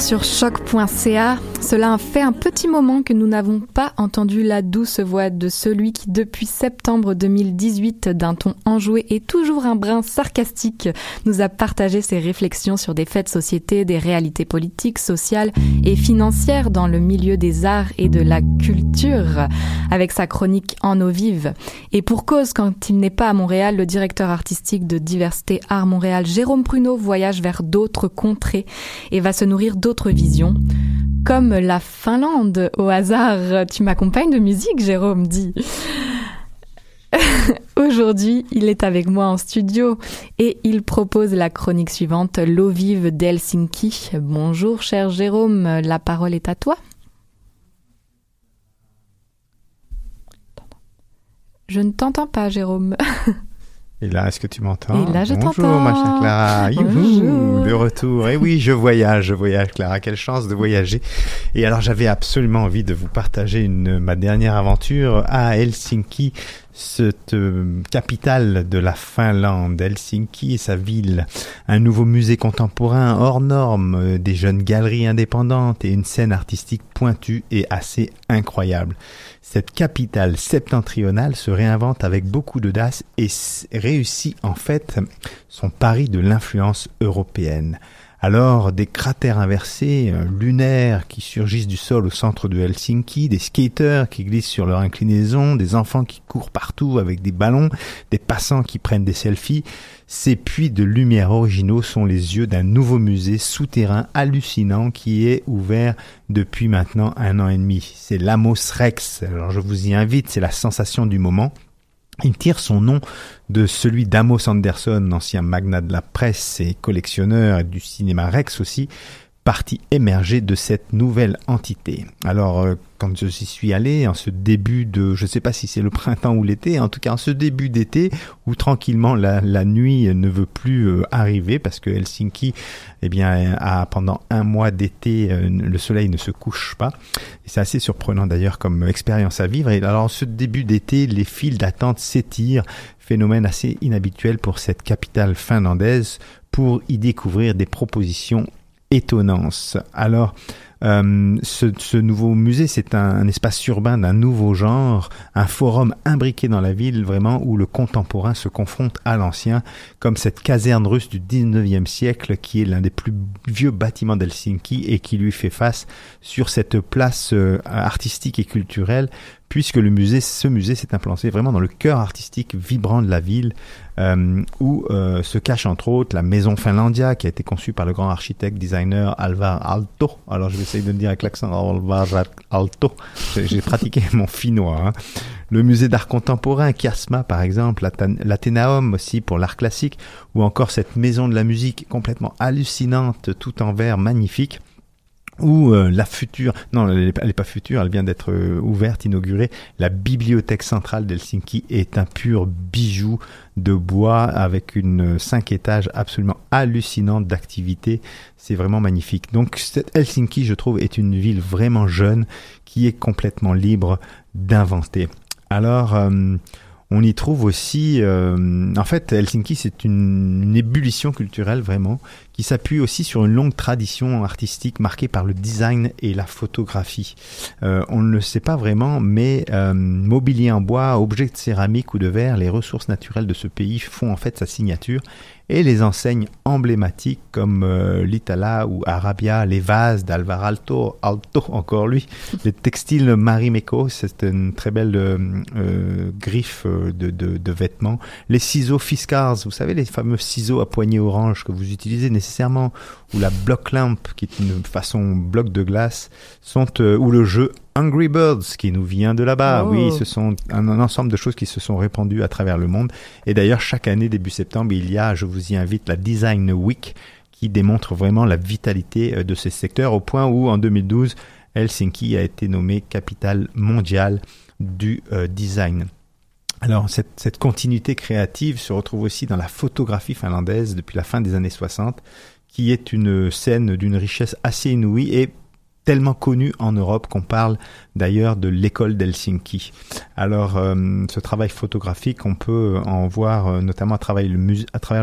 sur choc.ca. Cela fait un moment que nous n'avons pas entendu la douce voix de celui qui, depuis septembre 2018, d'un ton enjoué et toujours un brin sarcastique, nous a partagé ses réflexions sur des faits de société, des réalités politiques, sociales et financières dans le milieu des arts et de la culture, avec sa chronique En eau vive. Et pour cause, quand il n'est pas à Montréal, le directeur artistique de Diversité Art Montréal, Jérôme Pruneau, voyage vers d'autres contrées et va se nourrir d'autres visions comme la Finlande au hasard. Tu m'accompagnes de musique, Jérôme dit. Aujourd'hui, il est avec moi en studio et il propose la chronique suivante, L'eau vive d'Helsinki. Bonjour cher Jérôme, la parole est à toi. Je ne t'entends pas, Jérôme. Et là, est-ce que tu m'entends Et là, je Bonjour, ma chère Clara. Bonjour. De retour. Et eh oui, je voyage, je voyage, Clara. Quelle chance de voyager. Et alors, j'avais absolument envie de vous partager une, ma dernière aventure à Helsinki, cette euh, capitale de la Finlande, Helsinki et sa ville. Un nouveau musée contemporain hors norme, euh, des jeunes galeries indépendantes et une scène artistique pointue et assez incroyable. Cette capitale septentrionale se réinvente avec beaucoup d'audace et réussit en fait son pari de l'influence européenne. Alors, des cratères inversés, euh, lunaires, qui surgissent du sol au centre de Helsinki, des skaters qui glissent sur leur inclinaison, des enfants qui courent partout avec des ballons, des passants qui prennent des selfies. Ces puits de lumière originaux sont les yeux d'un nouveau musée souterrain hallucinant qui est ouvert depuis maintenant un an et demi. C'est l'Amos Rex. Alors je vous y invite, c'est la sensation du moment. Il tire son nom de celui d'Amos Anderson, ancien magnat de la presse et collectionneur du cinéma Rex aussi, partie émergée de cette nouvelle entité. Alors, euh, quand je suis allé, en ce début de, je ne sais pas si c'est le printemps ou l'été, en tout cas en ce début d'été, où tranquillement la, nuit ne veut plus euh, arriver, parce que Helsinki, eh bien, a pendant un mois d'été, euh, le soleil ne se couche pas. C'est assez surprenant d'ailleurs comme expérience à vivre. Et alors, en ce début d'été, les files d'attente s'étirent, phénomène assez inhabituel pour cette capitale finlandaise, pour y découvrir des propositions étonnance. Alors, euh, ce, nouveau musée, c'est un, un, espace urbain d'un nouveau genre, un forum imbriqué dans la ville, vraiment où le contemporain se confronte à l'ancien, comme cette caserne russe du 19e siècle, qui est l'un des plus vieux bâtiments d'Helsinki et qui lui fait face sur cette place euh, artistique et culturelle puisque le musée, ce musée s'est implanté vraiment dans le cœur artistique vibrant de la ville, euh, où euh, se cache entre autres la maison Finlandia, qui a été conçue par le grand architecte designer Alvar Aalto. Alors je vais essayer de le dire avec l'accent Alvar Aalto. J'ai pratiqué mon finnois. Hein. Le musée d'art contemporain, Kiasma par exemple, l'Athénaum aussi pour l'art classique, ou encore cette maison de la musique complètement hallucinante, tout en verre magnifique ou euh, la future, non, elle n'est pas future, elle vient d'être euh, ouverte, inaugurée. La bibliothèque centrale d'Helsinki est un pur bijou de bois avec une cinq étages absolument hallucinante d'activité. C'est vraiment magnifique. Donc Helsinki, je trouve, est une ville vraiment jeune qui est complètement libre d'inventer. Alors, euh, on y trouve aussi, euh, en fait, Helsinki, c'est une, ébullition culturelle vraiment, qui s'appuie aussi sur une longue tradition artistique marquée par le design et la photographie. Euh, on ne le sait pas vraiment, mais euh, mobilier en bois, objets de céramique ou de verre, les ressources naturelles de ce pays font en fait sa signature et les enseignes emblématiques comme euh, l'Itala ou Arabia, les vases d'Alvar Alto, Alto encore lui, les textiles Marimekko, c'est une très belle euh, euh, griffe de, de, de, vêtements, les ciseaux Fiskars, vous savez les fameux ciseaux à poignée orange que vous utilisez nécessairement, ou la block lamp qui est une façon bloc de glace, sont ou le jeu Hungry Birds qui nous vient de là-bas. Oh. Oui, ce sont un, un, ensemble de choses qui se sont répandues à travers le monde. Et d'ailleurs, chaque année, début septembre, il y a, je vous y invite, la Design Week qui démontre vraiment la vitalité euh, de ces secteurs au point où, en 2012, Helsinki a été nommée capitale mondiale du euh, design. Alors, cette, cette continuité créative se retrouve aussi dans la photographie finlandaise depuis la fin des années 60, qui est une scène d'une richesse assez inouïe et tellement connu en Europe qu'on parle d'ailleurs de l'école d'Helsinki. Alors, euh, ce travail photographique, on peut en voir euh, notamment à travers,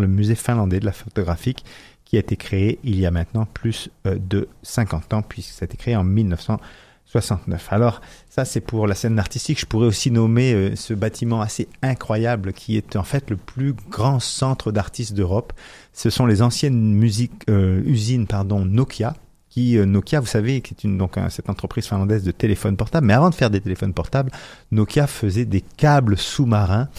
le musée, finlandais de la photographique qui a été créé il y a maintenant plus euh, de 50 ans, puisque ça a été créé en 1969. Alors, ça c'est pour la scène artistique. Je pourrais aussi nommer ce bâtiment assez incroyable qui est en fait le plus grand centre d'artistes d'Europe. Ce sont les anciennes musiques, usines pardon, Nokia qui euh, Nokia, vous savez, qui est une donc cette entreprise finlandaise de téléphones portables. Mais avant de faire des téléphones portables, Nokia faisait des câbles sous-marins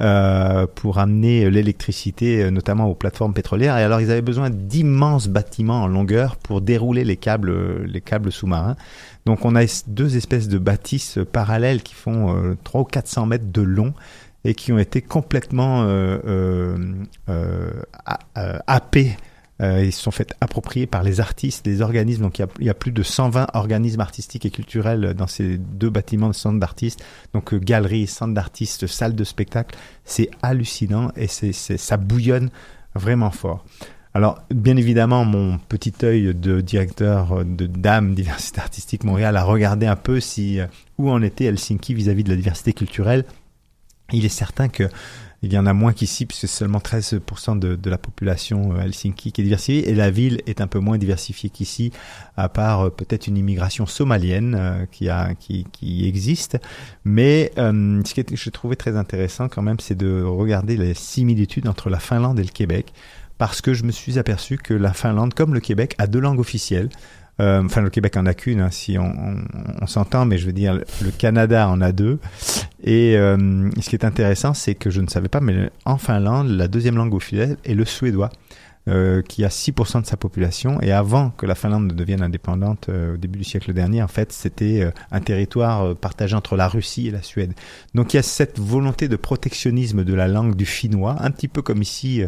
euh, pour amener l'électricité, notamment aux plateformes pétrolières. Et alors, ils avaient besoin d'immenses bâtiments en longueur pour dérouler les câbles, les câbles sous-marins. Donc, on a deux espèces de bâtisses parallèles qui font euh, 300 ou 400 mètres de long et qui ont été complètement euh, euh, happés euh, ils se sont fait approprier par les artistes, les organismes. Donc il y, a, il y, a, plus de 120 organismes artistiques et culturels dans ces deux bâtiments de centres d'artistes. Donc euh, galeries, centres d'artistes, salles de spectacle. C'est hallucinant et c'est, ça bouillonne vraiment fort. Alors, bien évidemment, mon petit œil de directeur de Dame Diversité Artistique Montréal a regardé un peu si où en était Helsinki vis-à-vis de la diversité culturelle. Il est certain que il y en a moins qu'ici, puisque seulement 13% de, de, la population euh, Helsinki qui est diversifiée, et la ville est un peu moins diversifiée qu'ici, à part euh, peut-être une immigration somalienne euh, qui, existe. Mais ce que je trouvais très intéressant quand même, c'est de regarder les similitudes entre la Finlande et le Québec parce que je me suis aperçu que la Finlande, comme le Québec, a deux langues officielles. Euh, enfin, le Québec en a qu'une, hein, si on, s'entend, mais je veux dire, le Canada en a deux. Et euh, ce qui est intéressant, c'est que je ne savais pas, mais en Finlande, la deuxième langue officielle est le suédois. Euh, qui a 6% de sa population. Et avant que la Finlande ne devienne indépendante au début du siècle dernier, en fait, c'était un territoire partagé entre la Russie et la Suède. Donc il y a cette volonté de protectionnisme de la langue du finnois, un petit peu comme ici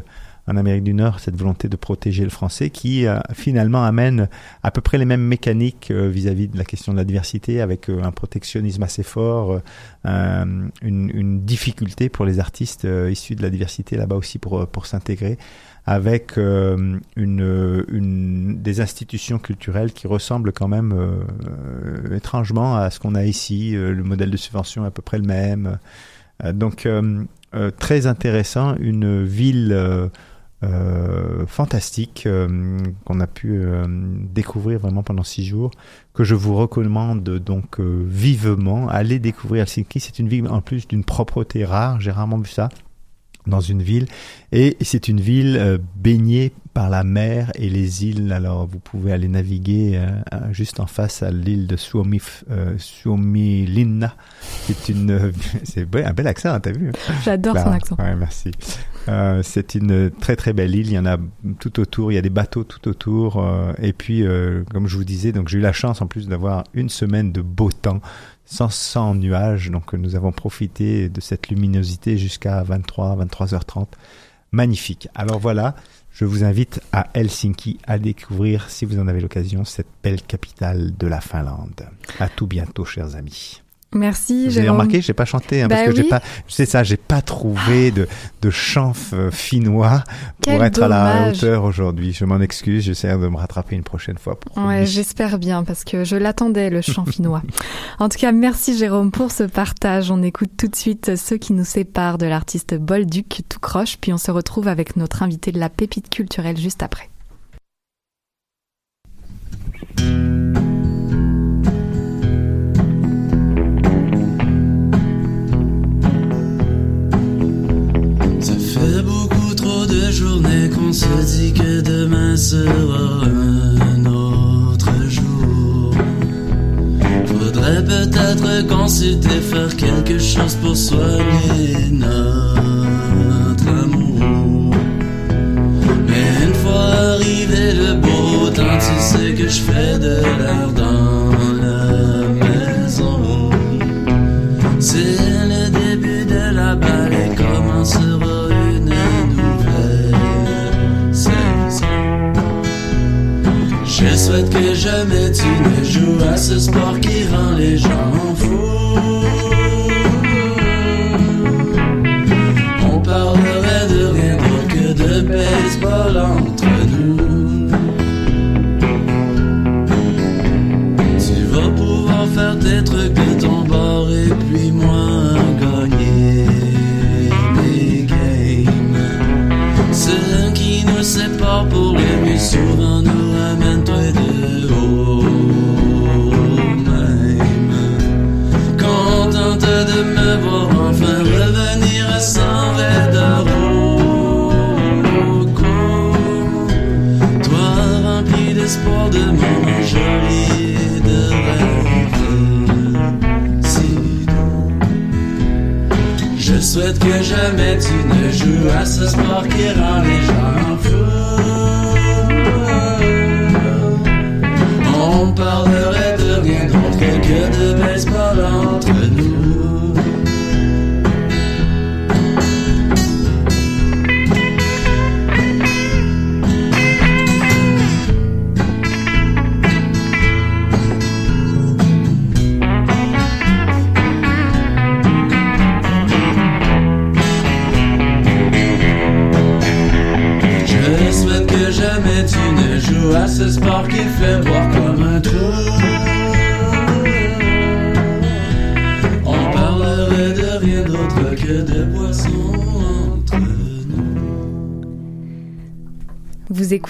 en Amérique du Nord, cette volonté de protéger le français qui euh, finalement amène à peu près les mêmes mécaniques euh, vis-à-vis de la question de la diversité avec euh, un protectionnisme assez fort, une, difficulté pour les artistes issus de la diversité là-bas aussi pour, pour s'intégrer avec une, une, des institutions culturelles qui ressemblent quand même étrangement à ce qu'on a ici. Le modèle de subvention est à peu près le même. Donc, très intéressant, une ville euh, fantastique euh, qu'on a pu euh, découvrir vraiment pendant six jours, que je vous recommande donc vivement. Allez découvrir Helsinki, c'est une ville en plus d'une propreté rare, j'ai rarement vu ça dans une ville. Et c'est une ville euh, baignée par la mer et les îles. Alors, vous pouvez aller naviguer euh, euh, juste en face à l'île de Suomi, euh, Suomilinna. C'est une, euh, c'est un bel accent, hein, t'as vu? hein? J'adore son Clara. accent. Ouais, merci. Euh, c'est une très très belle île. Il y en a tout autour. Il y a des bateaux tout autour. euh, et puis, euh, comme je vous disais, donc j'ai eu la chance en plus d'avoir une semaine de beau temps, sans, sans nuages. Donc, nous avons profité de cette luminosité jusqu'à 23, 23h30. Magnifique. Alors voilà, je vous invite à Helsinki à découvrir, si vous en avez l'occasion, cette belle capitale de la Finlande. À tout bientôt, chers amis. Merci, Jérôme. remarqué, j'ai pas chanté hein, Bah parce que j'ai oui. pas, c'est ça, j'ai pas trouvé de de chant euh, finnois Quel pour être à la hauteur aujourd'hui. Je m'en excuse, j'essaierai de me rattraper une prochaine fois. Ouais, j'espère bien parce que je l'attendais le chant finnois. En tout cas, merci Jérôme pour ce partage. On écoute tout de suite ceux qui nous séparent de l'artiste Bolduc tout croche, puis on se retrouve avec notre invité de la pépite culturelle juste après. Ça de journées qu'on se dit que demain sera un autre jour. Faudrait peut-être consulter, faire quelque chose pour soigner notre amour. Mais une fois arrivé le beau temps, tu sais que je fais de l'air souhaite que jamais tu ne joues à ce sport qui rend les gens fous. On parlerait de rien d'autre que de baseball entre que jamais tu ne joues à ce sport qui rend les gens fous. On parlerait de rien d'autre que de baseball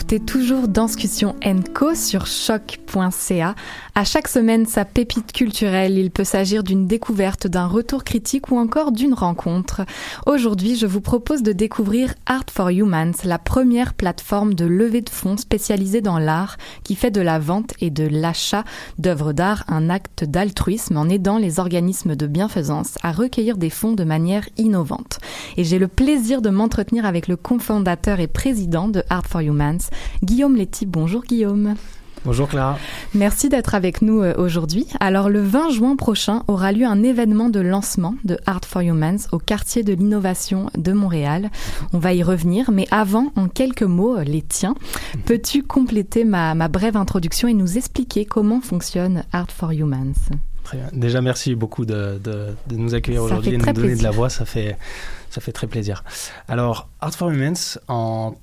écoutez toujours Danscussion Co sur À chaque semaine, sa pépite culturelle, il peut s'agir d'une découverte, d'un retour critique ou encore d'une rencontre. Aujourd'hui, je vous propose de découvrir Art for Humans, la première plateforme de levée de fonds spécialisée dans l'art qui fait de la vente et de l'achat d'œuvres d'art un acte d'altruisme en aidant les organismes de bienfaisance à recueillir des fonds de manière innovante. Et j'ai le plaisir de m'entretenir avec le cofondateur et président de Art for Humans, Guillaume Letty. Bonjour Guillaume. Bonjour Clara. Merci d'être avec nous euh, aujourd'hui. Alors le 20 juin prochain aura lieu un événement de lancement de Art for Humans au quartier de l'innovation de Montréal. On va y revenir, mais avant, en quelques mots, euh, les tiens, peux-tu compléter ma, ma brève introduction et nous expliquer comment fonctionne Art for Humans? Très bien. Déjà, merci beaucoup de, de, de nous accueillir aujourd'hui et de nous donner de la voix. Ça fait, ça fait très plaisir. Alors, Art for Humans, en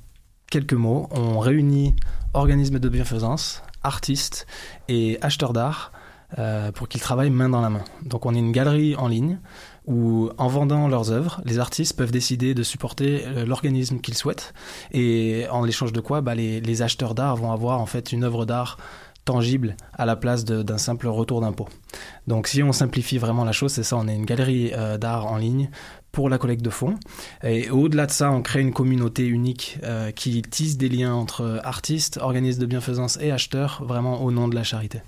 quelques mots, on réunit organismes de bienfaisance, artistes et acheteurs d'art euh, pour qu'ils travaillent main dans la main. Donc, on est une galerie en ligne où, en vendant leurs œuvres, les artistes peuvent décider de supporter euh, l'organisme qu'ils souhaitent. Et en échange de quoi, bah, les, acheteurs d'art vont avoir en fait une œuvre d'art tangible à la place d'un simple retour d'impôt. Donc si on simplifie vraiment la chose, c'est ça, on est une galerie euh, d'art en ligne pour la collecte de fonds. Et au-delà de ça, on crée une communauté unique euh, qui tisse des liens entre artistes, organismes de bienfaisance et acheteurs, vraiment au nom de la charité.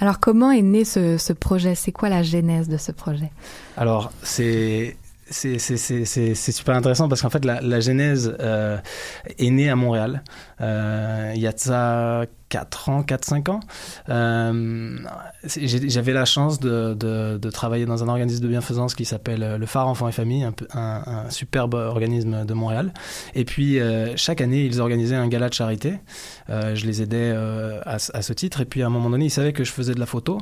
Alors comment est né ce, ce projet? C'est quoi la genèse de ce projet? Alors, c'est. C'est c'est- c'est- c'est- c'est super intéressant parce qu'en fait, la, la genèse euh, est née à Montréal. Euh, il y a de ça 4 ans, 4-5 ans. Euh, J'avais la chance de, travailler dans un organisme de bienfaisance qui s'appelle euh, le Phare Enfants et Famille, un, superbe organisme de Montréal. Et puis, euh, chaque année, ils organisaient un gala de charité. Je les aidais à, ce- titre. Et puis, à un moment donné, ils savaient que je faisais de la photo.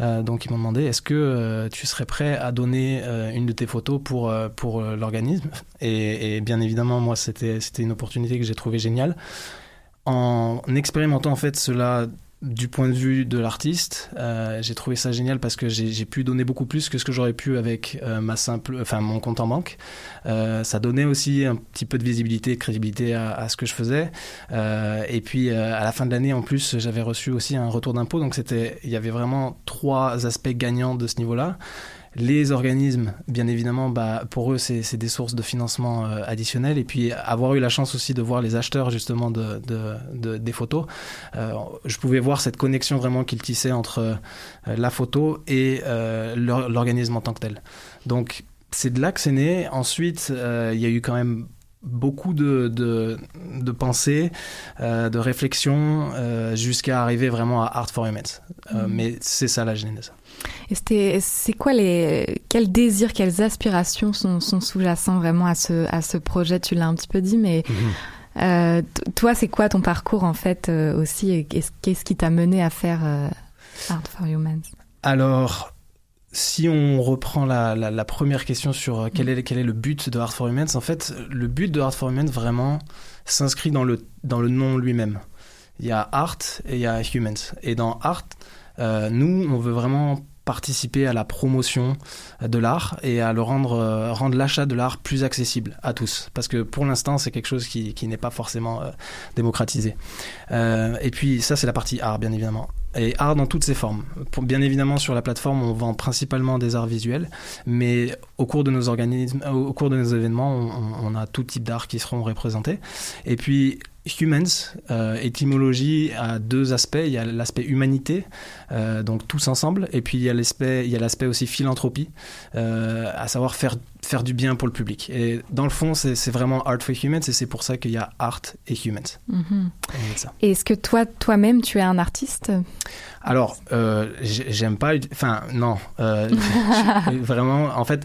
Donc, ils m'ont demandé est-ce que tu serais prêt à donner une de tes photos pour, pour l'organisme? Et, et bien évidemment, moi, c'était une opportunité que j'ai trouvée géniale. En expérimentant en fait cela du point de vue de l'artiste, euh, j'ai trouvé ça génial parce que j'ai pu donner beaucoup plus que ce que j'aurais pu avec euh, ma simple, enfin mon compte en banque. Euh, ça donnait aussi un petit peu de visibilité, de crédibilité à, à ce que je faisais. Et puis à la fin de l'année, en plus, j'avais reçu aussi un retour d'impôt. Donc c'était, il y avait vraiment trois aspects gagnants de ce niveau-là. Les organismes, bien évidemment, bah, pour eux, c'est des sources de financement euh, additionnelles. Et puis, avoir eu la chance aussi de voir les acheteurs, justement, de, de- de- des photos, euh, je pouvais voir cette connexion vraiment qu'ils tissaient entre euh, la photo et euh, l'or- l'organisme en tant que tel. Donc, c'est de là que c'est né. Ensuite, il y a eu quand même beaucoup de, de, de pensées, euh, de réflexions, euh, jusqu'à arriver vraiment à Art for Humans. Euh, Mhm. Mais c'est ça la genèse. Et c'était, c'est quoi les, quels désirs, quelles aspirations sont, sont sous-jacents vraiment à ce, à ce projet? Tu l'as un petit peu dit, mais euh, t- toi, c'est quoi ton parcours en fait euh, aussi? Et qu'est-ce, qu'est-ce qui t'a mené à faire euh, Art for Humans? Alors, si on reprend la, première question sur euh, quel est, le but de Art for Humans, en fait, le but de Art for Humans vraiment s'inscrit dans le, dans le nom lui-même. Il y a Art et il y a Humans. Et dans Art, euh, nous, on veut vraiment participer à la promotion de l'art et à le rendre, euh, rendre l'achat de l'art plus accessible à tous. Parce que pour l'instant, c'est quelque chose qui, qui n'est pas forcément démocratisé. Et puis, ça, c'est la partie art, bien évidemment. Et art dans toutes ses formes. Bien évidemment, sur la plateforme, on vend principalement des arts visuels, mais au cours de nos organismes, au au cours de nos événements, on, on a tout type d'art qui seront représentés. Et puis, Humans, euh, étymologie a deux aspects. Il y a l'aspect humanité, euh, donc tous ensemble, et puis il y a l'aspect, il y a l'aspect aussi philanthropie, euh, à savoir faire faire du bien pour le public. Et dans le fond, c'est vraiment Art for Humans, et c'est pour ça qu'il y a Art et Humans. Mhm. Et est-ce que toi, toi-même, tu es un artiste? Alors, euh, j'ai- j'aime pas. Enfin, non. vraiment, en fait,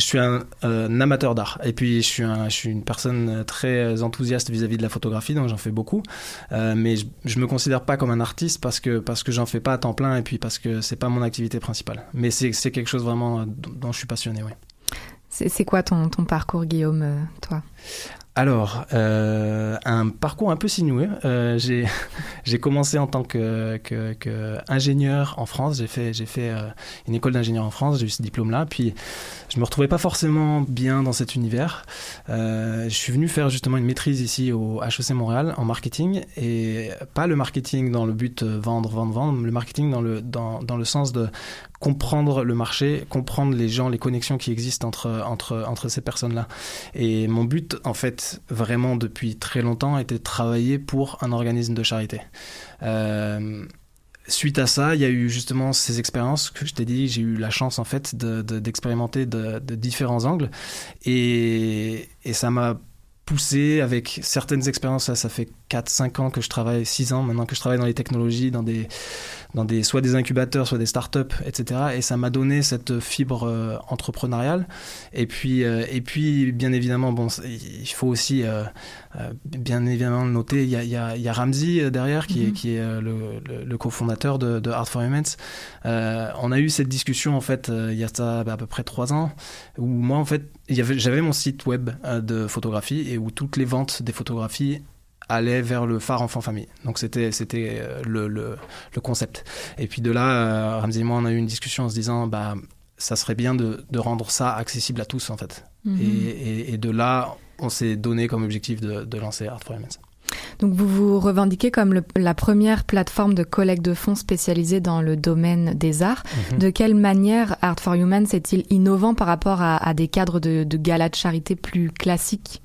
je suis un, euh, amateur d'art. Et puis, je suis, une personne très enthousiaste vis-à-vis de la photographie, donc j'en fais beaucoup. Euh, mais je, je me considère pas comme un artiste parce que, parce que j'en fais pas à temps plein et puis parce que c'est pas mon activité principale. Mais c'est quelque chose vraiment dont dont je suis passionné, oui. C'est c'est quoi ton, ton parcours, Guillaume, euh, toi? Alors, euh, un parcours un peu sinueux. Euh, j'ai, commencé en tant que, ingénieur en France. J'ai fait, euh, une école d'ingénieur en France. J'ai eu ce diplôme-là. Puis, je me retrouvais pas forcément bien dans cet univers. Je suis venu faire justement une maîtrise ici au HEC Montréal en marketing et pas le marketing dans le but vendre, vendre, vendre, le marketing dans le dans, dans le sens de comprendre le marché, comprendre les gens, les connexions qui existent entre, entre, entre ces personnes-là. Et mon but, en fait, vraiment depuis très longtemps, était de travailler pour un organisme de charité. Euh, suite à ça, il y a eu justement ces expériences que je t'ai dit, j'ai eu la chance en fait d'expérimenter de, de, différents angles et, et ça m'a poussé avec certaines expériences, ça, ça fait 4-5 ans que je travaille, 6 ans maintenant que je travaille dans les technologies, dans des, dans des, soit des incubateurs, soit des startups, etc. Et ça m'a donné cette fibre euh, entrepreneuriale. Et puis, euh, et puis, bien évidemment, bon, il faut aussi, euh, bien évidemment, noter, il y a, y a, il y a Ramsey euh, derrière, qui, mm -hmm. est, qui est le, le, le cofondateur de, de, Art for Humans. on a eu cette discussion, en fait, il y a ça bah, à peu près 3 ans, où moi, en fait, j'avais mon site web de photographie et où toutes les ventes des photographies allait vers le phare enfant famille. Donc c'était c'était le, le, le, concept. Et puis de là, euh, Ramsey et moi, on a eu une discussion en se disant, bah, ça serait bien de, de rendre ça accessible à tous en fait. Mm -hmm. et, et, et, de là, on s'est donné comme objectif de, de lancer Art for Humans. Donc vous vous revendiquez comme le, la première plateforme de collecte de fonds spécialisée dans le domaine des arts. Mm -hmm. De quelle manière Art for Humans est-il innovant par rapport à, à des cadres de, de galas de charité plus classiques?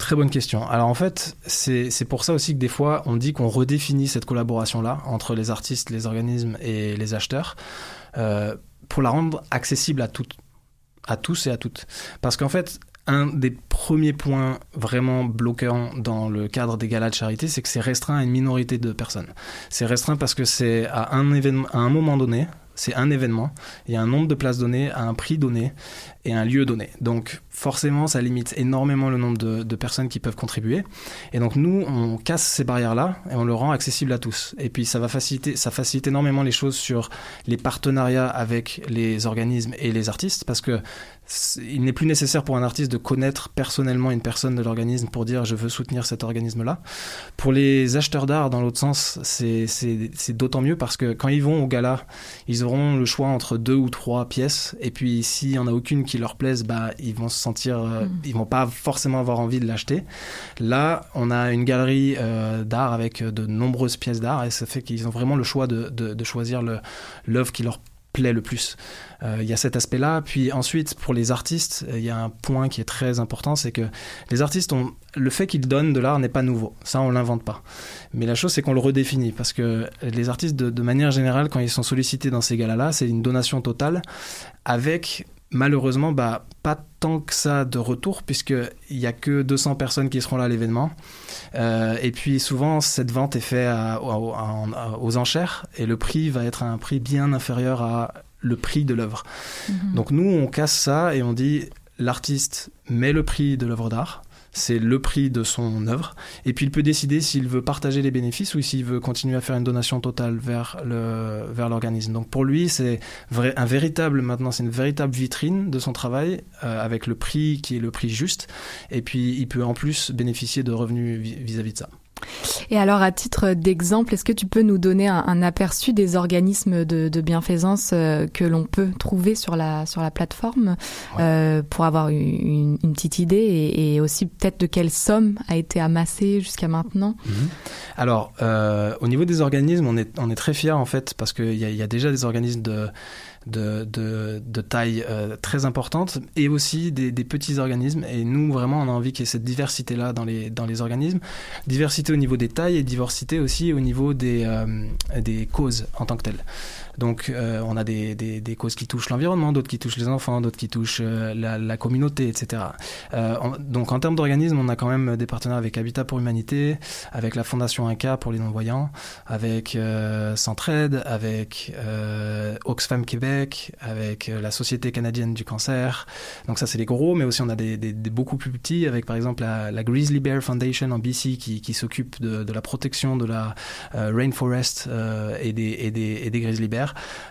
Très bonne question. Alors en fait, c'est pour ça aussi que des fois, on dit qu'on redéfinit cette collaboration-là entre les artistes, les organismes et les acheteurs euh, pour la rendre accessible à, tout, à tous et à toutes. Parce qu'en fait, un des premiers points vraiment bloquants dans le cadre des galas de charité, c'est que c'est restreint à une minorité de personnes. C'est restreint parce que c'est à à un moment donné, c'est un événement, il y a un nombre de places données, à un prix donné et un lieu donné. Donc forcément, ça limite énormément le nombre de, personnes qui peuvent contribuer. Et donc nous, on casse ces barrières-là et on le rend accessible à tous. Et puis ça va faciliter, ça facilite énormément les choses sur les partenariats avec les organismes et les artistes parce que il n'est plus nécessaire pour un artiste de connaître personnellement une personne de l'organisme pour dire je veux soutenir cet organisme-là. Pour les acheteurs d'art, dans l'autre sens, c'est d'autant mieux parce que quand ils vont au gala, ils auront le choix entre deux ou trois pièces. Et puis s'il n'y en a aucune qui leur plaise, bah, ils vont se sentir, euh, mm. ils vont pas forcément avoir envie de l'acheter. Là, on a une galerie euh, d'art avec de nombreuses pièces d'art et ça fait qu'ils ont vraiment le choix de, de, de choisir l'œuvre qui leur plaît le plus. Il euh, y a cet aspect-là. Puis ensuite, pour les artistes, il y a un point qui est très important, c'est que les artistes ont le fait qu'ils donnent de l'art n'est pas nouveau. Ça, on l'invente pas. Mais la chose, c'est qu'on le redéfinit parce que les artistes, de, manière générale, quand ils sont sollicités dans ces galas-là, c'est une donation totale avec malheureusement, bah, pas tant que ça de retour, puisqu'il n'y a que 200 personnes qui seront là à l'événement. Euh, et puis souvent, cette vente est faite aux enchères, et le prix va être un prix bien inférieur à le prix de l'œuvre. -hmm. Donc nous, on casse ça et on dit, l'artiste met le prix de l'œuvre d'art, c'est le prix de son œuvre. Et puis il peut décider s'il veut partager les bénéfices ou s'il veut continuer à faire une donation totale vers le vers l'organisme. Donc pour lui, c'est un véritable maintenant, c'est une véritable vitrine de son travail euh, avec le prix qui est le prix juste. Et puis il peut en plus bénéficier de revenus vis-à-vis -vis de ça. Et alors, à titre d'exemple, est-ce que tu peux nous donner un, un aperçu des organismes de, de bienfaisance euh, que l'on peut trouver sur la, sur la plateforme ouais. euh, pour avoir une, une petite idée et, et aussi peut-être de quelle somme a été amassée jusqu'à maintenant? -hmm. Alors, euh, au niveau des organismes, on est, on est très fiers en fait parce qu'il y, y, a déjà des organismes de de, de, de taille euh, très importante et aussi des, des, petits organismes. Et nous, vraiment, on a envie qu'il y ait cette diversité-là dans les, dans les organismes. Diversité au niveau des tailles et diversité aussi au niveau des, euh, des causes en tant que telles. Donc, euh, on a des, des, des, causes qui touchent l'environnement, d'autres qui touchent les enfants, d'autres qui touchent euh, la, la, communauté, etc. Euh, donc, en termes d'organismes, on a quand même des partenaires avec Habitat pour Humanité, avec la Fondation Inca pour les non-voyants, avec euh, Centraide, avec Oxfam Québec, avec euh, la Société canadienne du cancer. Donc ça, c'est les gros, mais aussi on a des, des, beaucoup plus petits, avec par exemple la, la, Grizzly Bear Foundation en BC qui, qui s'occupe de, de, la protection de la euh, rainforest euh, et, des, et, et des grizzly bears.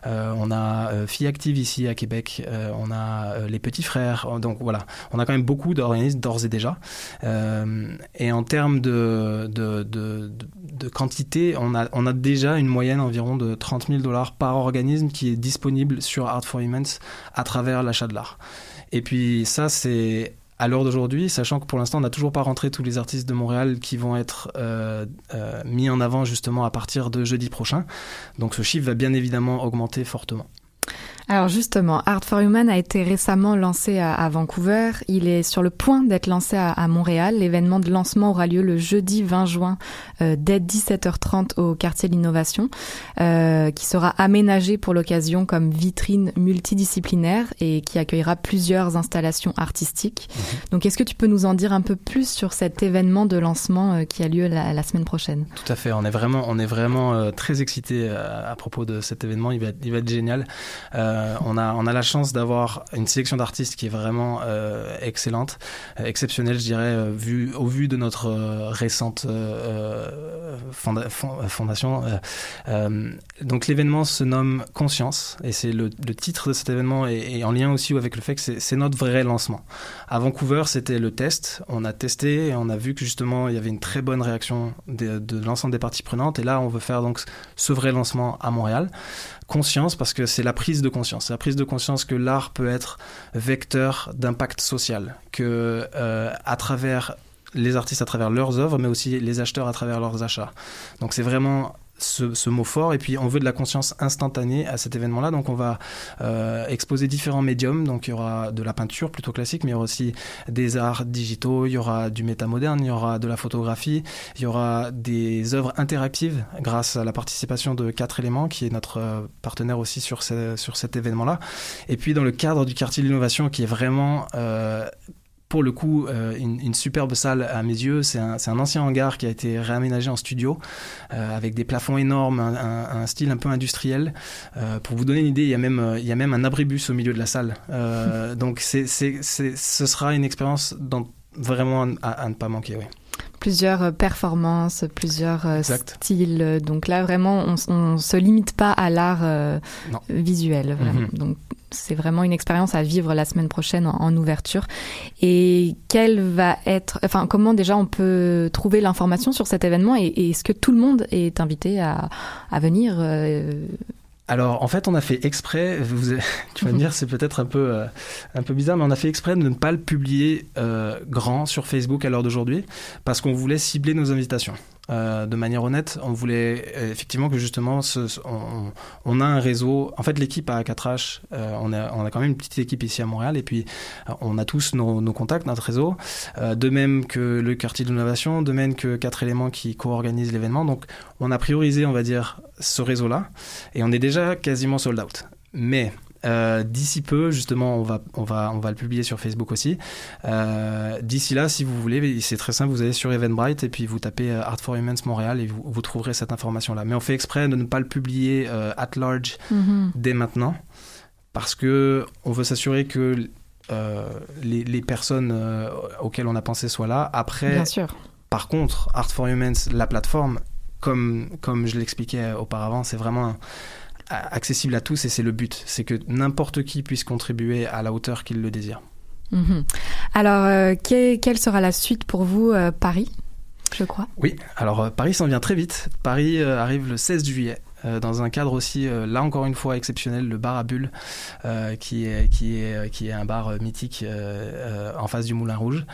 Euh, on a euh, Filles Active ici à Québec, euh, on a les Petits Frères. Donc voilà, on a quand même beaucoup d'organismes d'ores et déjà. et en termes de, quantité, on a, on a déjà une moyenne environ de 30 000 dollars par organisme qui est disponible sur Art for Humans à travers l'achat de l'art. Et puis ça, c'est à l'heure d'aujourd'hui, sachant que pour l'instant, on n'a toujours pas rentré tous les artistes de Montréal qui vont être euh, euh, mis en avant justement à partir de jeudi prochain. Donc ce chiffre va bien évidemment augmenter fortement. Alors justement, Art for Human a été récemment lancé à, à Vancouver. Il est sur le point d'être lancé à, à Montréal. L'événement de lancement aura lieu le jeudi 20 juin euh, dès 17h30 au quartier de l'innovation, euh, qui sera aménagé pour l'occasion comme vitrine multidisciplinaire et qui accueillera plusieurs installations artistiques. Mmh. Donc est-ce que tu peux nous en dire un peu plus sur cet événement de lancement euh, qui a lieu la, la, semaine prochaine? Tout à fait. On est vraiment, on est vraiment euh, très excité à, à, propos de cet événement. Il va, il va être génial. Euh, euh, on, a, on a la chance d'avoir une sélection d'artistes qui est vraiment euh, excellente, euh, exceptionnelle, je dirais, au vu de notre récente fonda fondation. donc l'événement se nomme Conscience, et c'est le, titre de cet événement est, en lien aussi avec le fait que c'est notre vrai lancement. À Vancouver, c'était le test. On a testé et on a vu que justement il y avait une très bonne réaction de, de l'ensemble des parties prenantes. Et là, on veut faire donc ce vrai lancement à Montréal conscience parce que c'est la prise de conscience. La prise de conscience que l'art peut être vecteur d'impact social, que euh, à travers les artistes à travers leurs œuvres, mais aussi les acheteurs à travers leurs achats. Donc c'est vraiment ce, ce, mot fort. Et puis, on veut de la conscience instantanée à cet événement-là. Donc, on va euh, exposer différents médiums. Donc, il y aura de la peinture plutôt classique, mais il y aura aussi des arts digitaux, il y aura du métamoderne, il y aura de la photographie, il y aura des œuvres interactives grâce à la participation de Quatre éléments, qui est notre euh, partenaire aussi sur, ce, sur cet événement-là. Et puis, dans le cadre du quartier de l'innovation, qui est vraiment euh, pour le coup euh, une, une, superbe salle à mes yeux. C'est un, un, ancien hangar qui a été réaménagé en studio euh, avec des plafonds énormes, un, un, un style un peu industriel. Euh, pour vous donner une idée, il y a même, il y a même un abribus au milieu de la salle. Donc c'est, ce sera une expérience vraiment à, à, ne pas manquer. Oui plusieurs performances, plusieurs exact. styles. Donc là, vraiment, on ne se limite pas à l'art euh, visuel. Mm -hmm. Donc c'est vraiment une expérience à vivre la semaine prochaine en, ouverture. Et quelle va être, enfin, comment déjà on peut trouver l'information sur cet événement et, est-ce que tout le monde est invité à, à venir euh, alors, en fait, on a fait exprès. Vous, tu vas me dire, c'est peut-être un peu euh, un peu bizarre, mais on a fait exprès de ne pas le publier euh, grand sur Facebook à l'heure d'aujourd'hui, parce qu'on voulait cibler nos invitations. Euh, de manière honnête, on voulait euh, effectivement que justement, on, on, a un réseau. En fait, l'équipe à 4H, euh, on, a, quand même une petite équipe ici à Montréal, et puis on a tous nos, contacts, notre réseau. De même que le quartier de l'innovation, de même que quatre éléments qui co-organisent l'événement. Donc, on a priorisé, on va dire, ce réseau-là, et on est déjà quasiment sold out. Mais euh, D'ici peu, justement, on va, on, va, on va le publier sur Facebook aussi. Euh, D'ici là, si vous voulez, c'est très simple, vous allez sur Eventbrite et puis vous tapez euh, Art for Humans Montréal et vous, vous trouverez cette information-là. Mais on fait exprès de ne pas le publier euh, at large mm -hmm. dès maintenant parce que on veut s'assurer que les, les, personnes auxquelles on a pensé soient là. Après, Bien sûr. par contre, Art for Humans, la plateforme, comme, comme je l'expliquais auparavant, c'est vraiment un, accessible à tous et c'est le but, c'est que n'importe qui puisse contribuer à la hauteur qu'il le désire. -hmm. Alors, euh, que, quelle sera la suite pour vous, euh, Paris je crois? Oui, alors euh, Paris s'en vient très vite. Paris euh, arrive le 16 juillet. Dans un cadre aussi, là encore une fois exceptionnel, le bar à bulles, qui, est, qui, est, qui est un bar mythique en face du Moulin Rouge.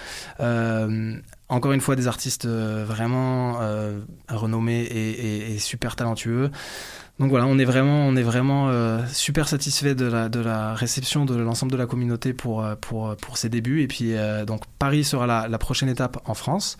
encore une fois, des artistes vraiment renommés et, et, et super talentueux. Donc voilà, on est vraiment, on est vraiment euh, super satisfait de la, de la réception de l'ensemble de la communauté pour, pour, pour ces débuts. Et puis euh, donc Paris sera la, prochaine étape en France.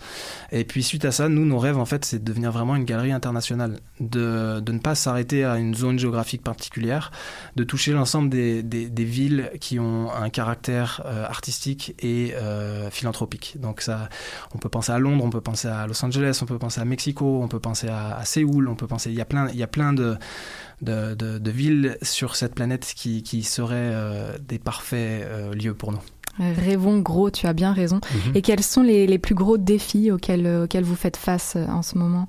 Et puis suite à ça, nous, nos rêves en fait, c'est de devenir vraiment une galerie internationale, de, de ne pas s'arrêter à une zone géographique particulière, de toucher l'ensemble des, des, villes qui ont un caractère euh, artistique et euh, philanthropique. Donc ça, on peut penser à Londres, on peut penser à Los Angeles, on peut penser à Mexico, on peut penser à, à Séoul, on peut penser, il y a plein, il y a plein de de, de, de villes sur cette planète qui, qui seraient euh, des parfaits euh, lieux pour nous. Rêvons gros, tu as bien raison. Mhm. Et quels sont les, les plus gros défis auxquels, euh, auxquels vous faites face en ce moment?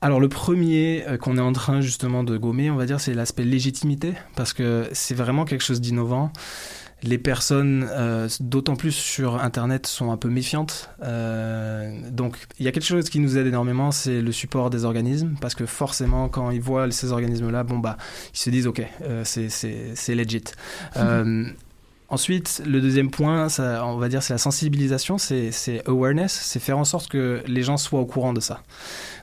Alors le premier qu'on est en train justement de gommer, on va dire, c'est l'aspect légitimité, parce que c'est vraiment quelque chose d'innovant. Les personnes, euh, d'autant plus sur Internet, sont un peu méfiantes. Euh, donc il y a quelque chose qui nous aide énormément, c'est le support des organismes, parce que forcément, quand ils voient ces organismes-là, bon bah, ils se disent ok, euh, c'est legit. Euh, Ensuite, le deuxième point, ça, on va dire, c'est la sensibilisation, c'est awareness, c'est faire en sorte que les gens soient au courant de ça.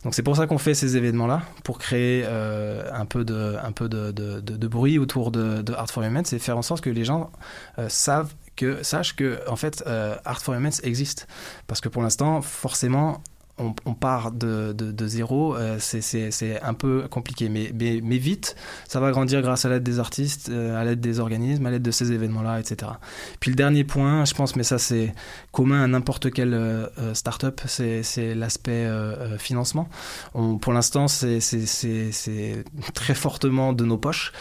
Donc c'est pour ça qu'on fait ces événements-là, pour créer euh, un peu de, bruit autour de, Art for Humans, c'est faire en sorte que les gens euh, sachent que en fait euh, Art for existe. Parce que pour l'instant, forcément, on, on part de, de, de zéro, euh, c'est- un peu compliqué. Mais, mais, mais vite, ça va grandir grâce à l'aide des artistes, euh, à l'aide des organismes, à l'aide de ces événements-là, etc. Puis le dernier point, je pense, mais ça c'est commun à n'importe quelle euh, euh, start-up, c'est l'aspect financement. On, pour l'instant, c'est très fortement de nos poches.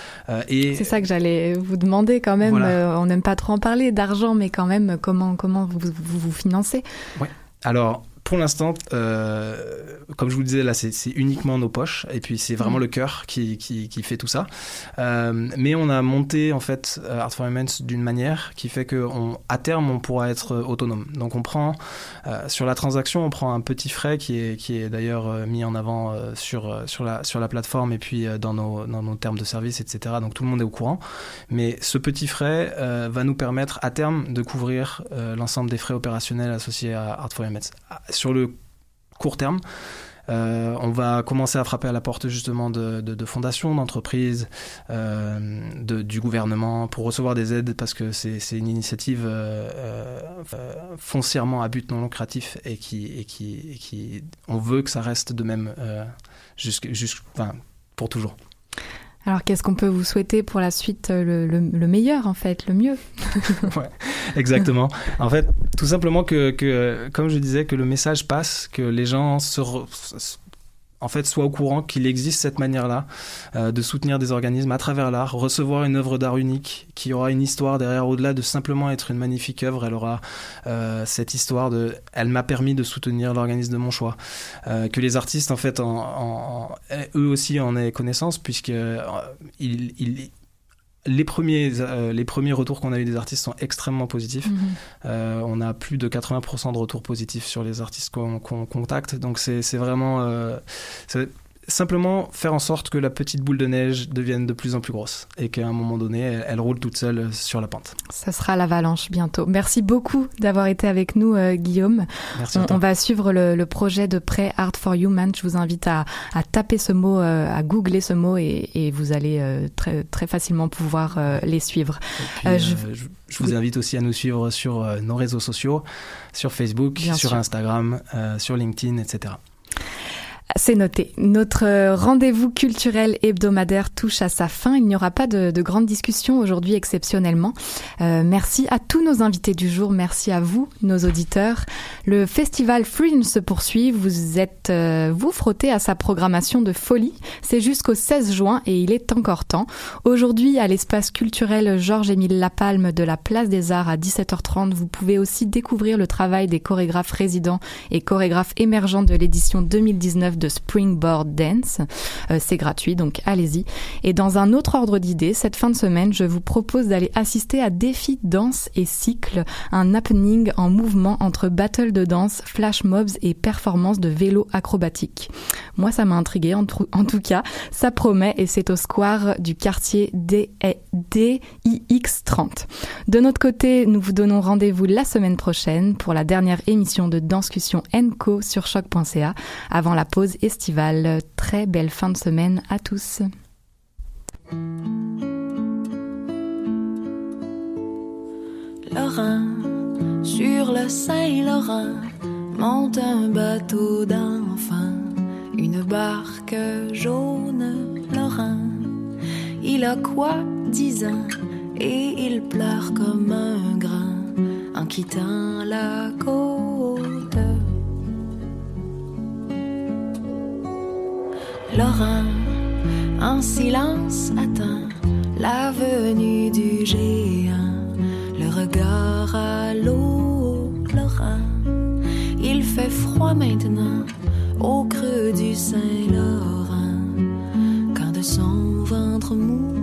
Et C'est ça que j'allais vous demander quand même. Voilà. on n'aime pas trop en parler d'argent, mais quand même, comment, comment vous vous, vous financez? Ouais. Alors, pour l'instant, euh, comme je vous le disais, là, c'est uniquement nos poches, et puis c'est vraiment Mhm. le cœur qui, qui, qui fait tout ça. Euh, mais on a monté, en fait, euh, Art for Humans d'une manière qui fait que, on, à terme, on pourra être autonome. Donc, on prend, euh, sur la transaction, on prend un petit frais qui est, qui est d'ailleurs mis en avant sur, sur, la, sur la plateforme et puis dans, nos, dans nos termes de service, etc. Donc, tout le monde est au courant. Mais ce petit frais va nous permettre, à terme, de couvrir l'ensemble des frais opérationnels associés à Art for Humans. Sur le court terme, euh, on va commencer à frapper à la porte justement de, fondations, d'entreprises, euh, du gouvernement pour recevoir des aides parce que c'est une initiative euh, foncièrement à but non lucratif et qui, on veut que ça reste de même pour toujours. Alors, qu'est-ce qu'on peut vous souhaiter pour la suite euh, le, le- le meilleur, en fait, le mieux ouais, exactement. En fait, tout simplement que, que, comme je disais, que le message passe, que les gens se, re- s- en fait, soient au courant qu'il existe cette manière-là euh, de soutenir des organismes à travers l'art, recevoir une œuvre d'art unique qui aura une histoire derrière, au-delà de simplement être une magnifique œuvre, elle aura euh, cette histoire de, elle m'a permis de soutenir l'organisme de mon choix, Euh, que les artistes en fait, eux aussi en aient connaissance puisque euh, ils, ils les premiers, euh, les premiers retours qu'on a eu des artistes sont extrêmement positifs. Mhm. Euh, on a plus de 80% de retours positifs sur les artistes qu'on qu'on contacte. Donc c'est c'est vraiment euh, c'est simplement faire en sorte que la petite boule de neige devienne de plus en plus grosse et qu'à un moment donné, elle, elle roule toute seule sur la pente. Ça sera l'avalanche bientôt. Merci beaucoup d'avoir été avec nous, euh, Guillaume. Merci on, va suivre le, le projet de prêt Art for Human. Je vous invite à, à taper ce mot, euh, à googler ce mot et, et vous allez euh, très, très facilement pouvoir euh, les suivre. Puis, Euh, euh, je- je, je vous invite aussi à nous suivre sur euh, nos réseaux sociaux, sur Facebook, Bien sur sûr. Instagram, euh, sur LinkedIn, etc. C'est noté. Notre euh, rendez-vous culturel hebdomadaire touche à sa fin. Il n'y aura pas de, de grandes discussions aujourd'hui exceptionnellement. Euh, merci à tous nos invités du jour. Merci à vous, nos auditeurs. Le festival Fringe se poursuit. Vous êtes euh, vous frotté à sa programmation de folie. C'est jusqu'au 16 juin et il est encore temps. Aujourd'hui, à l'espace culturel Georges-Émile Lapalme de la Place des Arts à 17h30, vous pouvez aussi découvrir le travail des chorégraphes résidents et chorégraphes émergents de l'édition 2019 de Springboard Dance. Euh, c'est gratuit, donc allez-y. Et dans un autre ordre d'idées, cette fin de semaine, je vous propose d'aller assister à Défi Danse et Cycle, un happening en mouvement entre battle de danse, flash mobs et performances de vélo acrobatique. Moi, ça m'a intrigué en, tout cas. Ça promet et c'est au square du quartier D- DIX30. De notre côté, nous vous donnons rendez-vous la semaine prochaine pour la dernière émission de Danscussion Co sur choc.ca avant la pause estivale. Très belle fin de semaine à tous. Laurent, sur le Saint-Laurent, monte un bateau d'enfant, une barque jaune, Laurent. Il a quoi, dix ans, et il pleure comme un grand en quittant la côte. Lorrain, un silence atteint la venue du géant, le regard à l'eau, Lorrain. Il fait froid maintenant au creux du Saint-Laurent, quand de son ventre mou